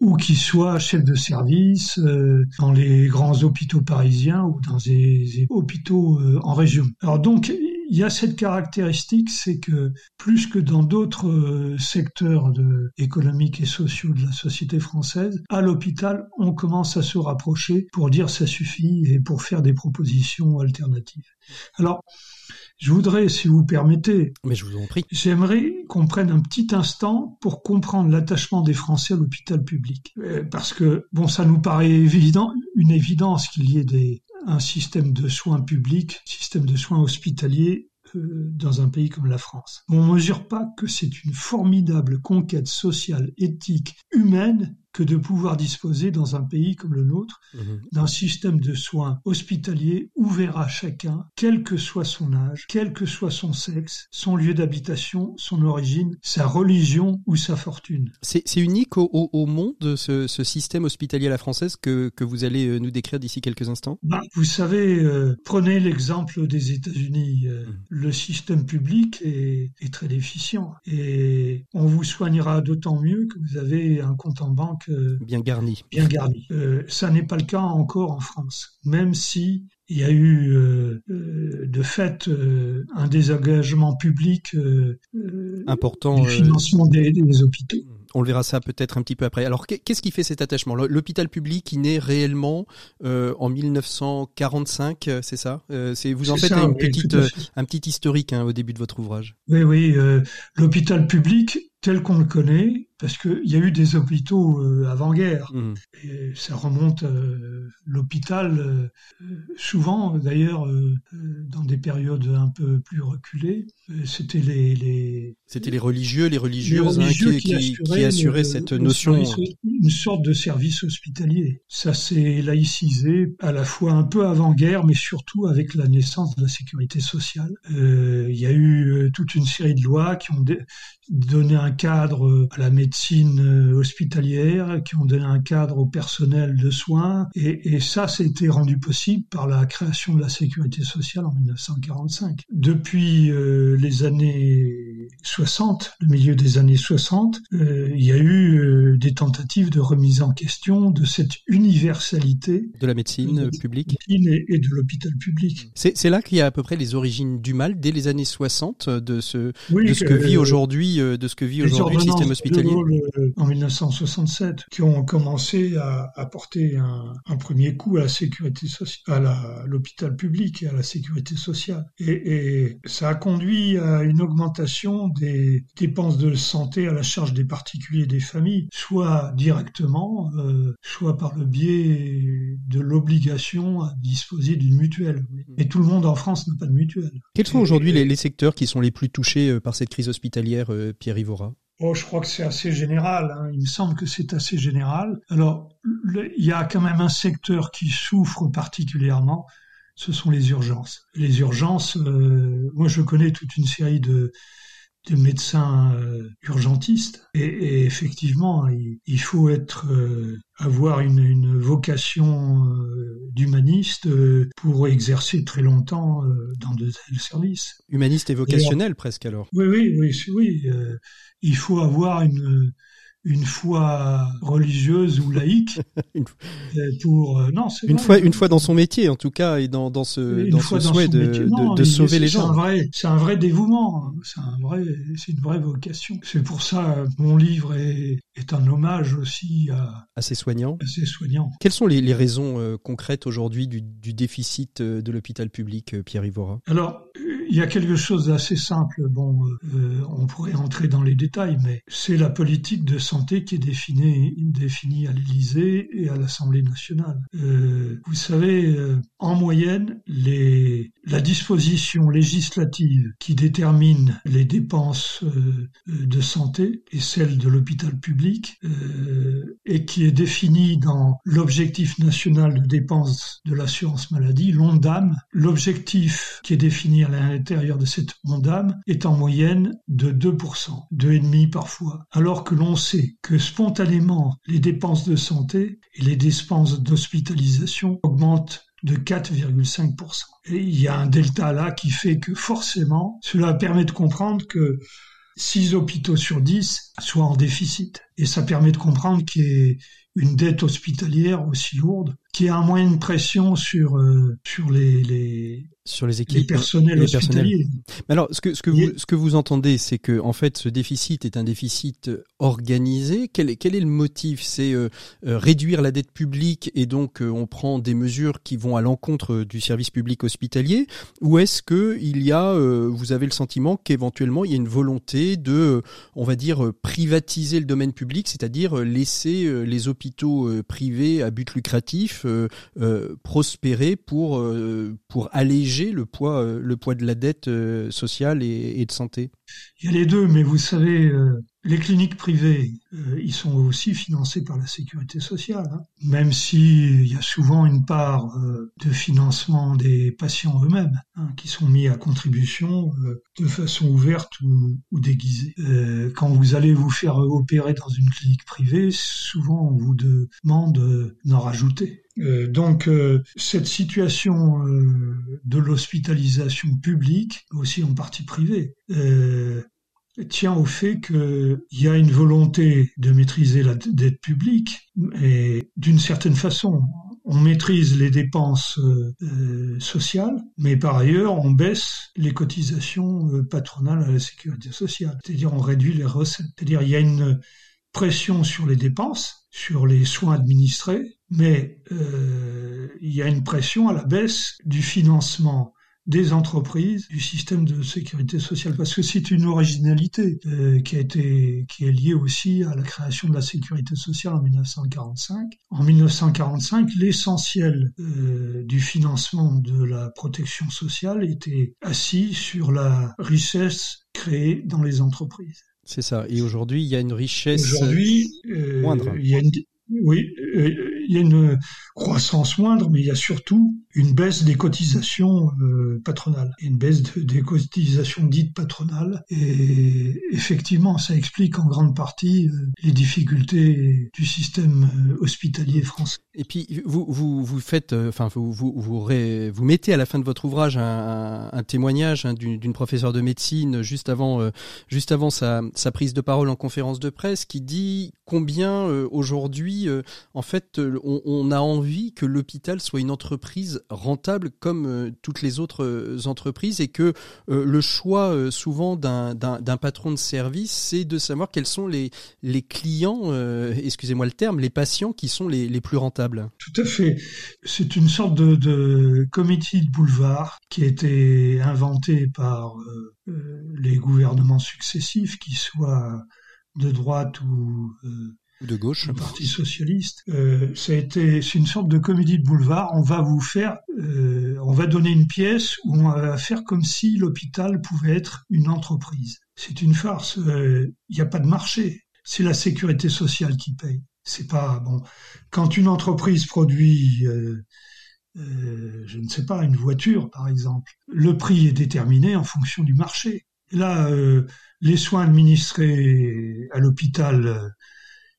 ou qu'ils soient chefs de service euh, dans les grands hôpitaux parisiens ou dans des, hôpitaux euh, en région. Alors donc, il y a cette caractéristique, c'est que plus que dans d'autres euh, secteurs de, économiques et sociaux de la société française, à l'hôpital, on commence à se rapprocher pour dire ça suffit et pour faire des propositions alternatives. Alors, je voudrais, si vous permettez, mais je vous en prie, j'aimerais qu'on prenne un petit instant pour comprendre l'attachement des Français à l'hôpital public, euh, parce que bon, ça nous paraît évident, une évidence qu'il y ait des, un système de soins publics, système de soins hospitaliers euh, dans un pays comme la France. On ne mesure pas que c'est une formidable conquête sociale, éthique, humaine que de pouvoir disposer dans un pays comme le nôtre Mhm. d'un système de soins hospitalier ouvert à chacun, quel que soit son âge, quel que soit son sexe, son lieu d'habitation, son origine, sa religion ou sa fortune. C'est unique au, au- au monde, ce, ce système hospitalier à la française que, que vous allez euh, nous décrire d'ici quelques instants? Ben, vous savez, euh, prenez l'exemple des États-Unis. euh, Mhm. Le système public est, est très déficient et on vous soignera d'autant mieux que vous avez un compte en banque euh, Bien garni. bien garni. Euh, ça n'est pas le cas encore en France, même si il y a eu euh, de fait un désengagement public Important. du financement des, des hôpitaux. On le verra ça peut-être un petit peu après. Alors, qu'est- qu'est-ce qui fait cet attachement? L'hôpital public qui naît réellement euh, en 1945, euh, c'est ça? Euh, C'est vous en faites ça, une oui, petite, tout à fait. un petit historique hein, au début de votre ouvrage. Oui, oui, euh, l'hôpital public tel qu'on le connaît, parce qu'il y a eu des hôpitaux euh, avant-guerre, et ça remonte euh, l'hôpital, euh, souvent d'ailleurs euh, dans des périodes un peu plus reculées, c'était les, les, C'était les religieux, les religieuses les hein, religieux qui, qui- qui assuraient assuraient le- cette notion. une sorte de service hospitalier. Ça s'est laïcisé à la fois un peu avant-guerre, mais surtout avec la naissance de la sécurité sociale. Il y a eu toute une série de lois qui ont donné un cadre euh, à la médecine euh, hospitalière, qui ont donné un cadre au personnel de soins, et, et ça, c'était rendu possible par la création de la sécurité sociale en 1945. Depuis euh, les années 60, le milieu des années 60, euh, il y a eu euh, des tentatives de remise en question de cette universalité de la médecine publique. et, et de l'hôpital public. C'est là qu'il y a à peu près les origines du mal dès les années 60 euh, de ce Oui, de ce que vit aujourd'hui de ce que vit aujourd'hui le système hospitalier. Euh, en 1967 qui ont commencé à apporter un, un premier coup à la sécurité sociale, à l'hôpital public et à la sécurité sociale. Et, et ça a conduit à une augmentation des dépenses de santé à la charge des particuliers et des familles, soit directement, euh, soit par le biais de l'obligation à disposer d'une mutuelle. Et tout le monde en France n'a pas de mutuelle. Quels sont aujourd'hui les, les secteurs qui sont les plus touchés euh, par cette crise hospitalière, euh, Pierre Ivora? Oh, je crois que c'est assez général. hein. Il me semble que c'est assez général. Alors, le- il y a quand même un secteur qui souffre particulièrement. Ce sont les urgences. Les urgences. euh, moi, je connais toute une série de de médecins euh, urgentistes et, et effectivement il, il faut être euh, avoir une, une vocation euh, d'humaniste euh, pour exercer très longtemps dans de tels services. Humaniste et vocationnel presque alors. Oui, oui, oui, oui. il faut avoir une une foi religieuse ou laïque Une- pour euh, non, c'est Une vrai. fois, une fois dans son métier en tout cas et dans, dans ce, dans souhait de, métier. de- Non, de il- sauver les gens. c'est un vrai dévouement. hein. C'est un vrai, c'est une vraie vocation. C'est pour ça euh, mon livre est, est un hommage aussi à, Assez soignant. à ces soignants. Quelles sont les, les raisons euh, concrètes aujourd'hui du, du déficit euh, de l'hôpital public, Pierre Ivora? Alors, il y a quelque chose d'assez simple. Bon, euh, on pourrait entrer dans les détails, mais c'est la politique de santé qui est définie, définie à l'Élysée et à l'Assemblée nationale. Euh, vous savez, euh, en moyenne, les, la disposition législative qui détermine les dépenses euh, de santé et celle de l'hôpital public, euh, et qui est définie dans l'objectif national de dépenses de l'assurance maladie, l'ONDAM, l'objectif qui est défini à de cette ONDAM est en moyenne de 2%, 2,5% parfois, alors que l'on sait que spontanément les dépenses de santé et les dépenses d'hospitalisation augmentent de 4,5%. Et il y a un delta là qui fait que forcément, cela permet de comprendre que 6 hôpitaux sur 10 soient en déficit. Et ça permet de comprendre qu'il y ait une dette hospitalière aussi lourde, qui a un moyen de pression sur, euh, sur les, les, sur les les équipes personnels les personnels. hospitaliers. Mais alors, ce que, ce que, vous, ce que vous entendez, c'est que en fait, ce déficit est un déficit euh, organisé. Quel est, quel est le motif? C'est euh, euh, réduire la dette publique et donc euh, on prend des mesures qui vont à l'encontre du service public hospitalier? Ou est-ce que il y a, euh, vous avez le sentiment qu'éventuellement il y a une volonté de, on va dire, privatiser le domaine public, c'est-à-dire laisser les hôpitaux privés à but lucratif euh, euh, prospérer pour euh, pour alléger le poids, le poids de la dette sociale et, de santé. Il y a les deux, mais vous savez, les cliniques privées, euh, ils sont aussi financés par la sécurité sociale, hein. même s'il y a souvent une part euh, de financement des patients eux-mêmes hein, qui sont mis à contribution euh, de façon ouverte ou, ou déguisée. quand vous allez vous faire opérer dans une clinique privée, souvent on vous demande d'en rajouter. donc cette situation de l'hospitalisation publique, aussi en partie privée, tient au fait qu'il y a une volonté de maîtriser la dette publique et d'une certaine façon, on maîtrise les dépenses euh, sociales, mais par ailleurs, on baisse les cotisations euh, patronales à la sécurité sociale. C'est-à-dire, on réduit les recettes. C'est-à-dire, il y a une pression sur les dépenses, sur les soins administrés, mais euh, il y a une pression à la baisse du financement des entreprises du système de sécurité sociale parce que c'est une originalité euh, qui a été qui est liée aussi à la création de la sécurité sociale en 1945. En 1945, l'essentiel euh, du financement de la protection sociale était assis sur la richesse créée dans les entreprises. C'est ça. Et aujourd'hui, il y a une richesse aujourd'hui, euh, moindre. Il y a une, oui, il y a une croissance moindre, mais il y a surtout une baisse des cotisations euh, patronales, une baisse des cotisations dites patronales. Et effectivement, ça explique en grande partie euh, les difficultés du système euh, hospitalier français. Et puis vous vous vous faites, enfin vous vous vous, mettez à la fin de votre ouvrage un, un, témoignage hein, d'une professeure de médecine juste avant juste avant sa, sa prise de parole en conférence de presse qui dit combien aujourd'hui en fait on, a envie que l'hôpital soit une entreprise rentable comme euh, toutes les autres euh, entreprises et que euh, le choix souvent d'un patron de service, c'est de savoir quels sont les, clients, excusez-moi le terme, les patients qui sont les, plus rentables. Tout à fait. C'est une sorte de, comité de boulevard qui a été inventé par les gouvernements successifs, qui soient de droite ou de gauche. Le Parti socialiste. Euh, ça a été, c'est une sorte de comédie de boulevard. On va vous faire, euh, on va donner une pièce où on va faire comme si l'hôpital pouvait être une entreprise. C'est une farce. Euh, il n'y a pas de marché. C'est la sécurité sociale qui paye. C'est pas bon. Quand une entreprise produit euh, euh, je ne sais pas, une voiture par exemple. Le prix est déterminé en fonction du marché. là, euh, les soins administrés à l'hôpital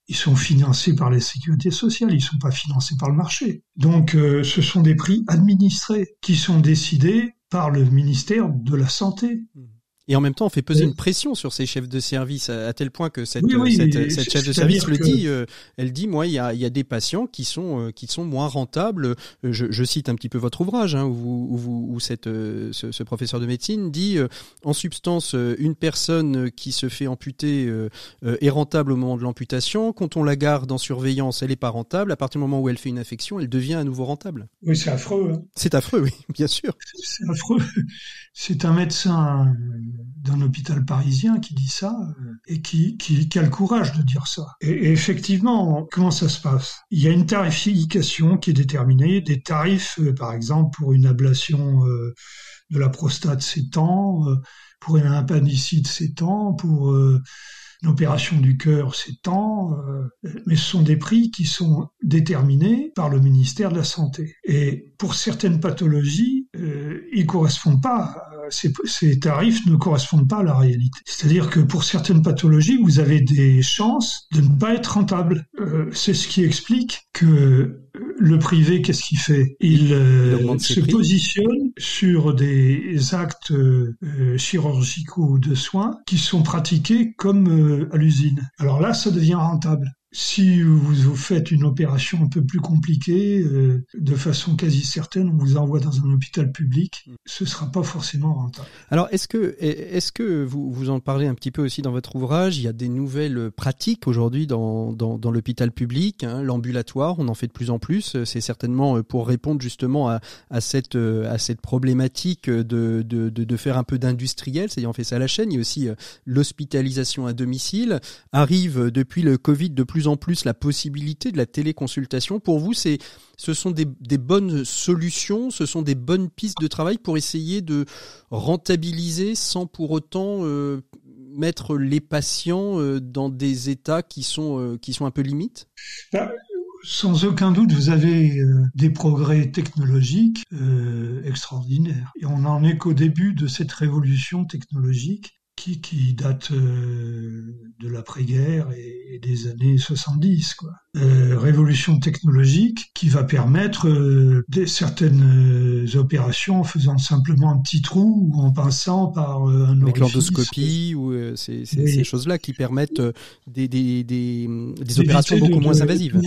ils sont financés par la sécurité sociale, ils ne sont pas financés par le marché. Donc euh, ce sont des prix administrés qui sont décidés par le ministère de la Santé. Et en même temps, on fait peser une pression sur ces chefs de service à, tel point que cette, cette, cette chef de service le dit. Euh, elle dit, moi, il y a, y a, des patients qui sont euh, qui sont moins rentables. Je, je, cite un petit peu votre ouvrage, hein, où, vous, où, cette, euh, ce, ce, professeur de médecine dit, en substance, une personne qui se fait amputer est rentable au moment de l'amputation. Quand on la garde en surveillance, elle est pas rentable. À partir du moment où elle fait une infection, elle devient à nouveau rentable. Oui, c'est affreux. Hein. C'est affreux, oui, bien sûr. C'est affreux. C'est un médecin d'un hôpital parisien qui dit ça euh, et qui, qui, qui, a le courage de dire ça. Et, effectivement, comment ça se passe? Il y a une tarification qui est déterminée, des tarifs, euh, par exemple, pour une ablation euh, de la prostate, c'est tant, pour une appendicite, c'est tant, pour une opération du cœur, c'est tant, mais ce sont des prix qui sont déterminés par le ministère de la Santé. Et pour certaines pathologies, euh, ils correspondent pas ces, tarifs ne correspondent pas à la réalité. C'est-à-dire que pour certaines pathologies, vous avez des chances de ne pas être rentable. Euh, c'est ce qui explique que euh, le privé, qu'est-ce qu'il fait? Il, euh, se positionne sur des actes chirurgicaux de soins qui sont pratiqués comme à l'usine. Alors là, ça devient rentable. Si vous faites une opération un peu plus compliquée, euh, de façon quasi certaine, on vous envoie dans un hôpital public, ce ne sera pas forcément rentable. Alors, est-ce que, est-ce que vous, vous en parlez un petit peu aussi dans votre ouvrage? Il y a des nouvelles pratiques aujourd'hui dans, dans, dans l'hôpital public, hein, l'ambulatoire, on en fait de plus en plus. C'est certainement euh, pour répondre justement à, à, cette, euh, à cette problématique de, de, de, de faire un peu d'industriel, c'est-à-dire on fait ça à la chaîne. Il y a aussi l'hospitalisation à domicile. Arrive depuis le Covid de plus plus en plus la possibilité de la téléconsultation. Pour vous, c'est, ce sont des, bonnes solutions, ce sont des bonnes pistes de travail pour essayer de rentabiliser sans pour autant euh, mettre les patients euh, dans des états qui sont, euh, un peu limites? Bah, sans aucun doute, vous avez des progrès technologiques extraordinaires. Et on n'en est qu'au début de cette révolution technologique qui, qui date euh, de l'après-guerre et, des années 70. Quoi. Euh, révolution technologique qui va permettre euh, des, certaines opérations en faisant simplement un petit trou ou en passant par un Avec l'endoscopie ou ces, ces, ces choses-là qui permettent des, des, des, des opérations beaucoup moins invasives.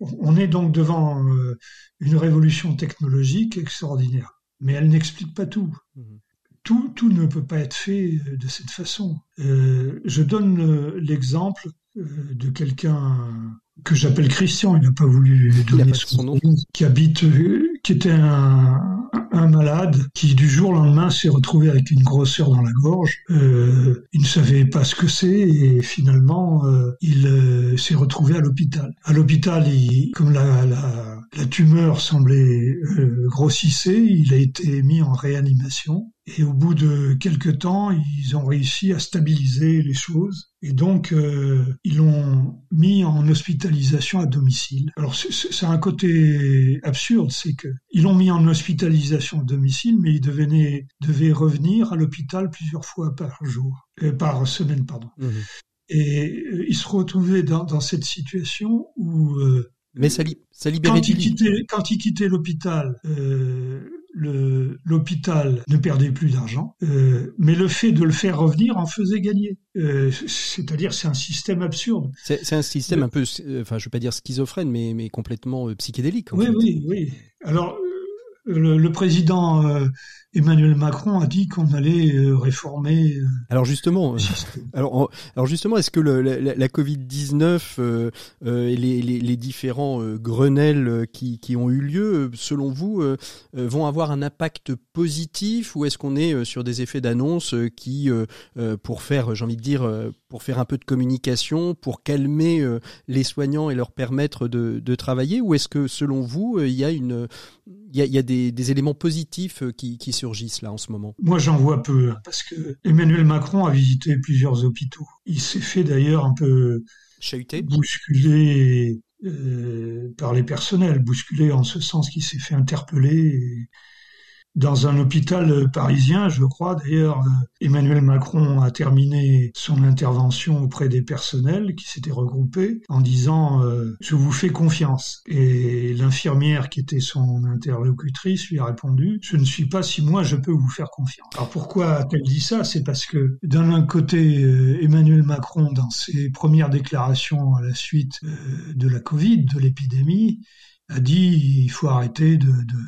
On est donc devant une révolution technologique extraordinaire, mais elle n'explique pas tout. Mmh tout, tout ne peut pas être fait euh, de cette façon. Euh, je donne euh, l'exemple de quelqu'un que j'appelle Christian, il n'a pas voulu donner son nom, qui habite, qui était un, un, malade qui du jour au lendemain s'est retrouvé avec une grosseur dans la gorge. Euh, il ne savait pas ce que c'est et finalement euh, il euh, s'est retrouvé à l'hôpital. À l'hôpital, comme la, la, la, tumeur semblait grossisser, il a été mis en réanimation. Et au bout de quelques temps, ils ont réussi à stabiliser les choses. Et donc, euh, ils l'ont mis en hospitalisation à domicile. Alors, c'est un côté absurde, c'est que ils l'ont mis en hospitalisation à domicile, mais il devait, devait revenir à l'hôpital plusieurs fois par jour, euh, par semaine, pardon. Mmh. Et euh, il se retrouvait dans, dans cette situation où euh, mais ça, ça libérait quand, il quittait, quand il quittait l'hôpital, euh, l'hôpital ne perdait plus d'argent, euh, mais le fait de le faire revenir en faisait gagner. Euh, C'est-à-dire, c'est un système absurde. C'est un système un peu, euh, enfin, je veux pas dire schizophrène, mais, mais complètement psychédélique. En oui, fait. oui, oui. Alors, le, le président Emmanuel Macron a dit qu'on allait euh, réformer. Euh, alors justement, alors, alors justement, est-ce que le, la, la Covid 19 euh, et les, les, les, différents Grenelles qui, qui ont eu lieu, selon vous, vont avoir un impact positif ou est-ce qu'on est sur des effets d'annonce qui, pour faire, j'ai envie de dire, pour faire un peu de communication, pour calmer les soignants et leur permettre de, de travailler, ou est-ce que selon vous, il y a une, il y a, il y a des, des éléments positifs qui, qui surgissent là en ce moment Moi j'en vois peu, hein, parce que Emmanuel Macron a visité plusieurs hôpitaux. Il s'est fait d'ailleurs un peu Chahuté. bousculer euh, par les personnels, bousculer en ce sens qu'il s'est fait interpeller. Dans un hôpital parisien, je crois. D'ailleurs, euh, Emmanuel Macron a terminé son intervention auprès des personnels qui s'étaient regroupés en disant euh, Je vous fais confiance ». Et l'infirmière qui était son interlocutrice lui a répondu « Je ne suis pas si moi je peux vous faire confiance ». Alors pourquoi a-t-elle dit ça? C'est parce que d'un côté, euh, Emmanuel Macron, dans ses premières déclarations à la suite de la Covid, de l'épidémie, a dit il faut arrêter de, de,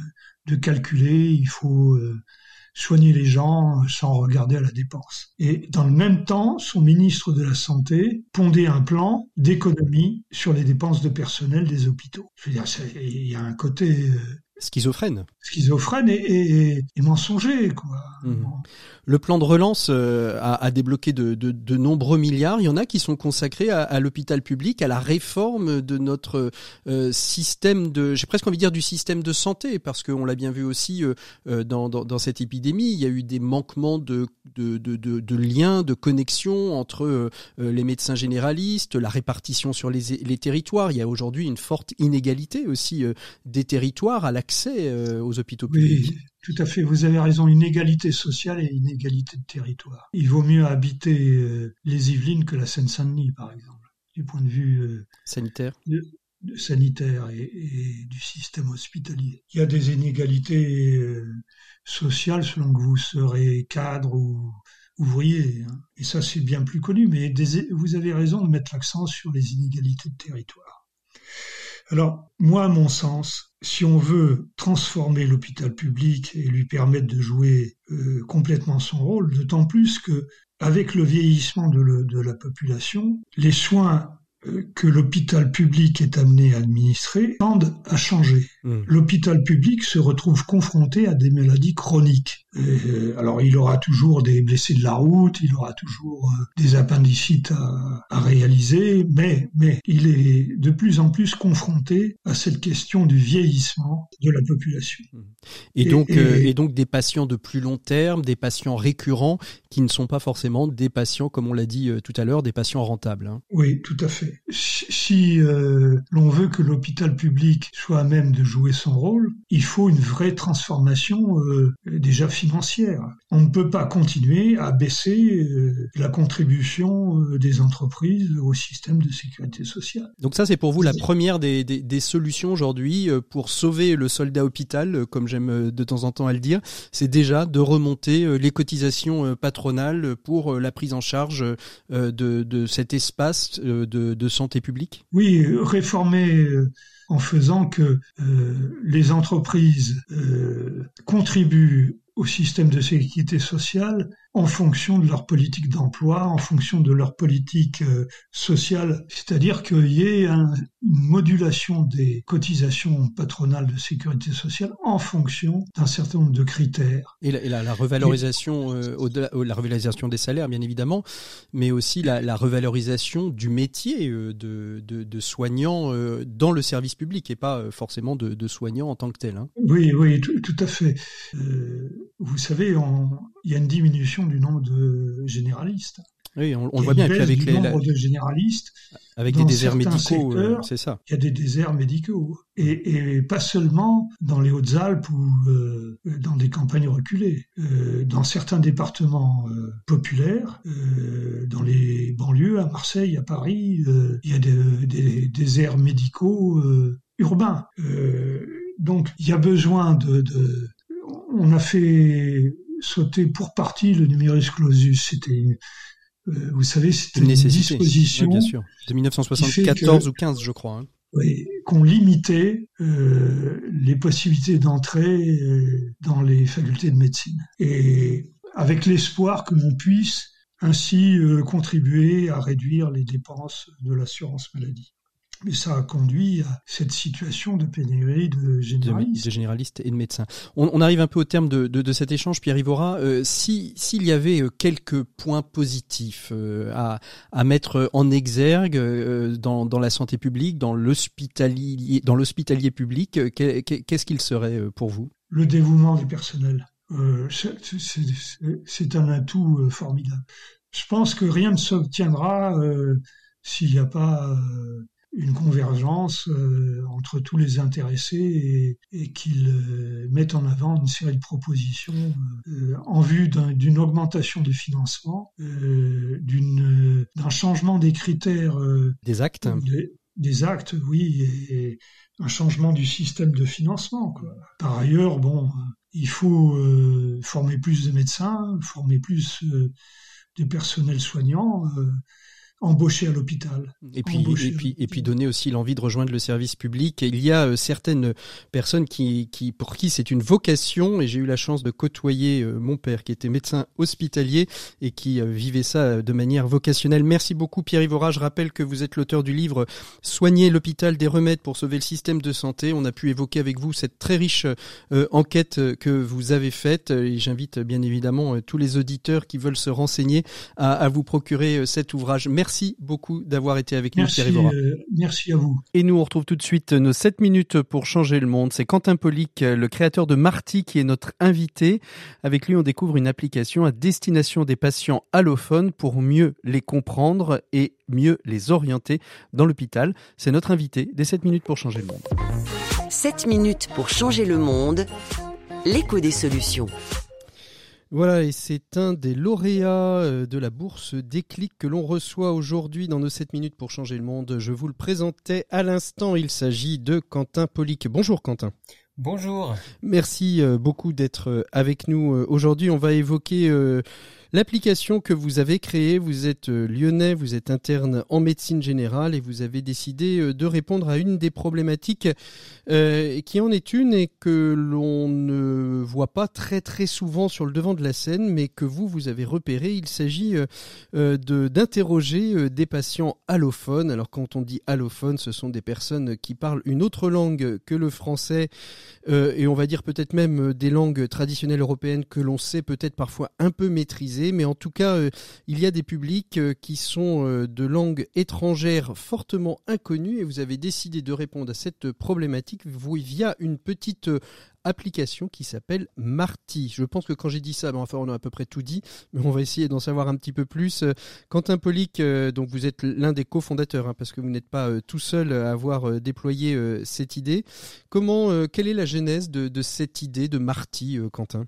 de calculer, il faut euh, soigner les gens sans regarder à la dépense. Et dans le même temps, son ministre de la Santé pondait un plan d'économie sur les dépenses de personnel des hôpitaux. Je veux dire, il y a un côté euh, schizophrène. Schizophrène et, et, mensonger, quoi. Mmh. Le plan de relance euh, a, a, débloqué de, de, de, nombreux milliards. Il y en a qui sont consacrés à, à l'hôpital public, à la réforme de notre euh, système de, j'ai presque envie de dire du système de santé, parce qu'on l'a bien vu aussi euh, dans, dans, dans, cette épidémie. Il y a eu des manquements de, de, de, de liens, de connexion entre les médecins généralistes, la répartition sur les, les territoires. Il y a aujourd'hui une forte inégalité aussi des territoires à la euh, aux hôpitaux publics. Oui, tout à fait. Vous avez raison. Inégalité sociale et inégalité de territoire. Il vaut mieux habiter euh, les Yvelines que la Seine-Saint-Denis, par exemple, du point de vue euh, sanitaire. De, de sanitaire et, et, du système hospitalier. Il y a des inégalités sociales selon que vous serez cadre ou ouvrier. Hein. Et ça, c'est bien plus connu. Mais des, vous avez raison de mettre l'accent sur les inégalités de territoire. Alors, moi, à mon sens, si on veut transformer l'hôpital public et lui permettre de jouer euh, complètement son rôle, d'autant plus que avec le vieillissement de, le, de la population, les soins euh, que l'hôpital public est amené à administrer tendent à changer. Mmh. L'hôpital public se retrouve confronté à des maladies chroniques. Alors il aura toujours des blessés de la route, il aura toujours des appendicites à, à réaliser, mais, mais il est de plus en plus confronté à cette question du vieillissement de la population. Et, donc, et, donc des patients de plus long terme, des patients récurrents qui ne sont pas forcément des patients, comme on l'a dit tout à l'heure, des patients rentables. Hein. Oui, tout à fait. Si euh, l'on veut que l'hôpital public soit à même de jouer son rôle, il faut une vraie transformation euh, déjà financière. On ne peut pas continuer à baisser euh, la contribution des entreprises au système de sécurité sociale. Donc ça, c'est pour vous la première des, des, des solutions aujourd'hui pour sauver le soldat hôpital, comme j'aime de temps en temps à le dire, c'est déjà de remonter les cotisations patronales pour la prise en charge de, de cet espace de, de santé publique. Oui, réformer euh, en faisant que euh, les entreprises euh, contribuent au système de sécurité sociale en fonction de leur politique d'emploi, en fonction de leur politique euh, sociale, c'est-à-dire qu'il y ait une modulation des cotisations patronales de sécurité sociale en fonction d'un certain nombre de critères. Et la, la, revalorisation, euh, la revalorisation des salaires, bien évidemment, mais aussi la, revalorisation du métier euh, de, de, de, soignant dans le service public et pas forcément de, de soignant en tant que tel. Hein. Oui, oui, tout, tout à fait. vous savez, il y a une diminution du nombre de généralistes. Oui, on, le voit bien. avec les nombre de généralistes, avec des déserts médicaux, euh, c'est ça. Il y a des déserts médicaux, et, pas seulement dans les Hautes-Alpes ou euh, dans des campagnes reculées. Euh, dans certains départements populaires, dans les banlieues, à Marseille, à Paris, il y a des, des déserts médicaux urbains. donc, il y a besoin de, de on a fait sauter pour partie le numerus clausus. C'était, euh, vous savez, c'était une, disposition bien sûr. de 1974 ou 15, je crois. Hein. Oui, qu'on limitait euh, les possibilités d'entrée euh, dans les facultés de médecine. Et avec l'espoir que l'on puisse ainsi contribuer à réduire les dépenses de l'assurance maladie. Mais ça a conduit à cette situation de pénurie de généralistes. De, généralistes et de médecins. On, arrive un peu au terme de, de, cet échange, Pierre Ivora. Euh, si s'il y avait euh, quelques points positifs euh, à, à mettre en exergue dans, dans la santé publique, dans l'hospitalier, dans l'hospitalier public, qu'est-ce qu'il serait pour vous? Le dévouement du personnel. c'est un atout formidable. Je pense que rien ne s'obtiendra s'il n'y a pas une convergence euh, entre tous les intéressés et, qu'ils euh, mettent en avant une série de propositions euh, en vue d'une augmentation des financements, d'un changement des critères. des actes des, actes, oui, et, un changement du système de financement. Quoi. Par ailleurs, bon, il faut former plus de médecins, former plus de personnel soignant embaucher à l'hôpital. Et puis, et puis, et puis donner aussi l'envie de rejoindre le service public. Et il y a euh, certaines personnes qui, qui, pour qui c'est une vocation, et j'ai eu la chance de côtoyer euh, mon père qui était médecin hospitalier et qui euh, vivait ça de manière vocationnelle. Merci beaucoup Pierre Ivora. Je rappelle que vous êtes l'auteur du livre Soigner l'hôpital des remèdes pour sauver le système de santé. On a pu évoquer avec vous cette très riche enquête que vous avez faite. Et j'invite bien évidemment tous les auditeurs qui veulent se renseigner à, à vous procurer cet ouvrage. Merci Merci beaucoup d'avoir été avec nous, Thierry. Euh, merci à vous. Et nous, on retrouve tout de suite nos 7 minutes pour changer le monde. C'est Quentin Polic, le créateur de Marty, qui est notre invité. Avec lui, on découvre une application à destination des patients allophones pour mieux les comprendre et mieux les orienter dans l'hôpital. C'est notre invité des 7 minutes pour changer le monde. 7 minutes pour changer le monde. L'écho des solutions. Voilà, et c'est un des lauréats euh, de la bourse Déclic que l'on reçoit aujourd'hui dans nos 7 minutes pour changer le monde. Je vous le présentais à l'instant, il s'agit de Quentin Polic. Bonjour Quentin. Bonjour. Merci euh, beaucoup d'être euh, avec nous aujourd'hui. On va évoquer L'application que vous avez créée, vous êtes euh, lyonnais, vous êtes interne en médecine générale et vous avez décidé euh, de répondre à une des problématiques euh, qui en est une et que l'on ne voit pas très très souvent sur le devant de la scène, mais que vous, vous avez repéré. Il s'agit d'interroger des patients allophones. Alors quand on dit allophone, ce sont des personnes qui parlent une autre langue que le français et on va dire peut-être même des langues traditionnelles européennes que l'on sait peut-être parfois un peu maîtriser, mais en tout cas, euh, il y a des publics euh, qui sont euh, de langue étrangère fortement inconnus et vous avez décidé de répondre à cette problématique via une petite application qui s'appelle Marty. Je pense que quand j'ai dit ça, enfin on a à peu près tout dit, mais on va essayer d'en savoir un petit peu plus. Quentin Polic, donc vous êtes l'un des cofondateurs, hein, parce que vous n'êtes pas tout seul à avoir déployé cette idée. Comment, quelle est la genèse de, de cette idée de Marty, Quentin?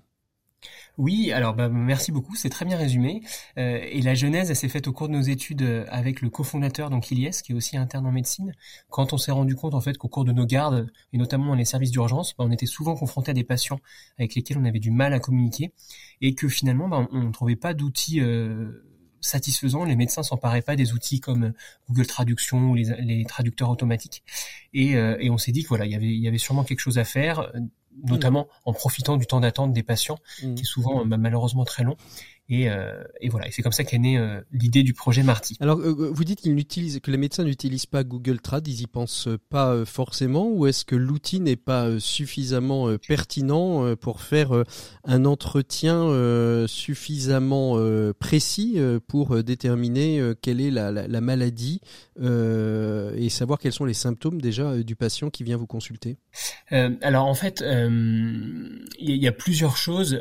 Oui, alors bah, merci beaucoup, c'est très bien résumé. Euh, et la genèse, elle s'est faite au cours de nos études euh, avec le cofondateur, donc Ilyes, qui est aussi interne en médecine. Quand on s'est rendu compte en fait qu'au cours de nos gardes, et notamment dans les services d'urgence, bah, on était souvent confronté à des patients avec lesquels on avait du mal à communiquer, et que finalement bah, on ne trouvait pas d'outils euh, satisfaisants. Les médecins s'emparaient pas des outils comme Google Traduction ou les, traducteurs automatiques. Et, et on s'est dit que voilà, il avait, il y avait sûrement quelque chose à faire notamment en profitant du temps d'attente des patients, mmh. qui est souvent bah, malheureusement très long. Et, euh, et, voilà, et c'est comme ça qu'est née euh, l'idée du projet Marty. Alors, euh, vous dites qu'ils que les médecins n'utilisent pas Google Trad, ils y pensent pas forcément, ou est-ce que l'outil n'est pas suffisamment pertinent pour faire un entretien suffisamment précis pour déterminer quelle est la, la, la maladie et savoir quels sont les symptômes déjà du patient qui vient vous consulter? Alors en fait, il y, a plusieurs choses.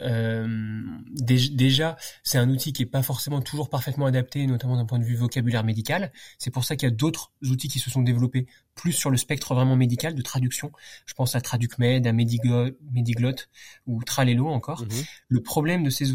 déjà, c'est un outil qui est pas forcément toujours parfaitement adapté, notamment d'un point de vue vocabulaire médical. C'est pour ça qu'il y a d'autres outils qui se sont développés plus sur le spectre vraiment médical de traduction. Je pense à TraducMed, à Mediglot, ou Tralelo encore. Mhm. Le problème de ces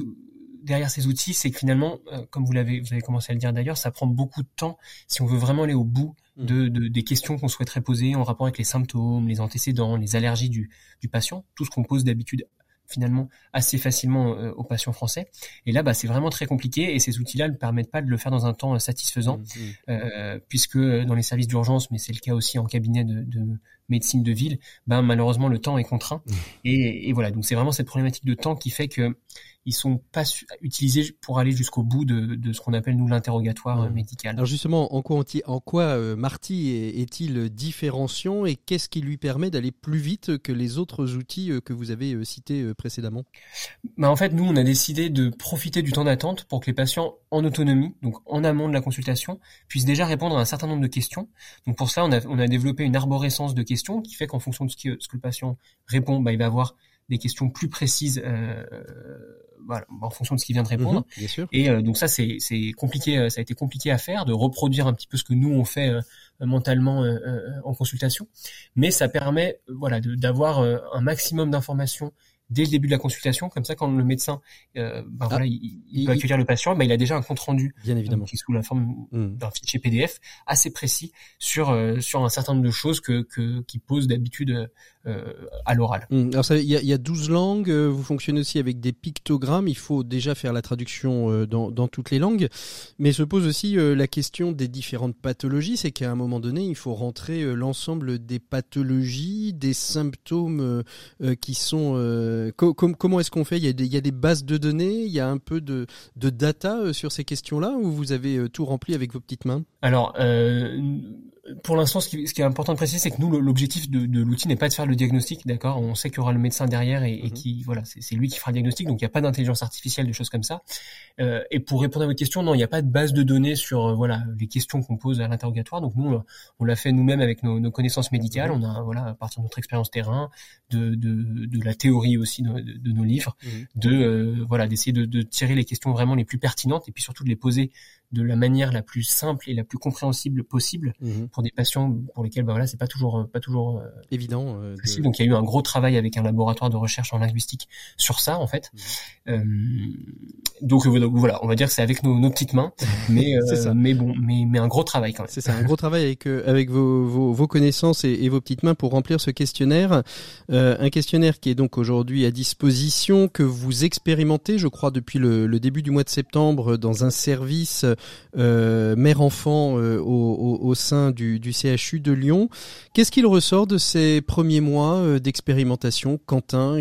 derrière ces outils, c'est que finalement, euh, comme vous l'avez, vous avez commencé à le dire d'ailleurs, ça prend beaucoup de temps si on veut vraiment aller au bout mhm. de, des questions qu'on souhaiterait poser en rapport avec les symptômes, les antécédents, les allergies du, du patient, tout ce qu'on pose d'habitude finalement assez facilement euh, aux patients français. Et là, bah, c'est vraiment très compliqué et ces outils-là ne permettent pas de le faire dans un temps euh, satisfaisant, mmh, mmh. Euh, puisque dans les services d'urgence, mais c'est le cas aussi en cabinet de, de médecine de ville, ben malheureusement le temps est contraint. Mmh. Et, et, voilà, donc c'est vraiment cette problématique de temps qui fait que ils sont pas utilisés pour aller jusqu'au bout de, de, ce qu'on appelle nous l'interrogatoire euh, médical. Alors justement, en quoi, en quoi euh, Marty est-il différenciant et qu'est-ce qui lui permet d'aller plus vite que les autres outils euh, que vous avez cités précédemment? Bah En fait, nous, on a décidé de profiter du temps d'attente pour que les patients en autonomie, donc en amont de la consultation, puissent déjà répondre à un certain nombre de questions. Donc pour ça, on a, on a développé une arborescence de questions qui fait qu'en fonction de ce que, ce que le patient répond, bah, il va avoir des questions plus précises euh, voilà, en fonction de ce qu'il vient de répondre. Mhm, bien sûr. Et euh, donc ça c'est c'est compliqué, euh, ça a été compliqué à faire de reproduire un petit peu ce que nous on fait euh, mentalement en consultation, mais ça permet voilà d'avoir un maximum d'informations dès le début de la consultation, comme ça quand le médecin ben voilà, il, il, va accueillir le patient, ben il a déjà un compte rendu, bien évidemment, qui est sous la forme mhm. d'un fichier PDF assez précis sur sur un certain nombre de choses que, que qui posent d'habitude euh, à l'oral. Hum, alors il y a, y a 12 langues, euh, vous fonctionnez aussi avec des pictogrammes, il faut déjà faire la traduction euh, dans, dans toutes les langues, mais se pose aussi la question des différentes pathologies, c'est qu'à un moment donné, il faut rentrer l'ensemble des pathologies, des symptômes qui sont... comment est-ce qu'on fait? Il y, a des, il y a des bases de données, il y a un peu de, de data sur ces questions-là, ou vous avez tout rempli avec vos petites mains? Alors, pour l'instant, ce, qui, est important de préciser, c'est que nous, l'objectif de, de l'outil n'est pas de faire le diagnostic, d'accord? On sait qu'il y aura le médecin derrière et, et mhm. qui, voilà, c'est lui qui fera le diagnostic, donc il n'y a pas d'intelligence artificielle, des choses comme ça. Euh, et pour répondre à votre question, non, il n'y a pas de base de données sur, euh, voilà, les questions qu'on pose à l'interrogatoire. Donc nous, on l'a fait nous-mêmes avec nos, nos, connaissances médicales. Mhm. On a, voilà, à partir de notre expérience terrain, de, de, de, la théorie aussi de, de nos livres, mhm. de, euh, voilà, d'essayer de, de tirer les questions vraiment les plus pertinentes et puis surtout de les poser de la manière la plus simple et la plus compréhensible possible mhm. pour des patients pour lesquels bah voilà c'est pas toujours pas toujours euh, évident euh, donc il y a eu un gros travail avec un laboratoire de recherche en linguistique sur ça en fait mhm. euh, donc voilà on va dire que c'est avec nos, nos, petites mains mais ça. mais bon mais mais un gros travail quand même c'est ça un gros travail avec avec vos, vos, vos connaissances et, et, vos petites mains pour remplir ce questionnaire un questionnaire qui est donc aujourd'hui à disposition que vous expérimentez je crois depuis le, le début du mois de septembre dans un service euh, mère-enfant euh, au, sein du, CHU de Lyon. Qu'est-ce qu'il ressort de ces premiers mois euh, d'expérimentation, Quentin?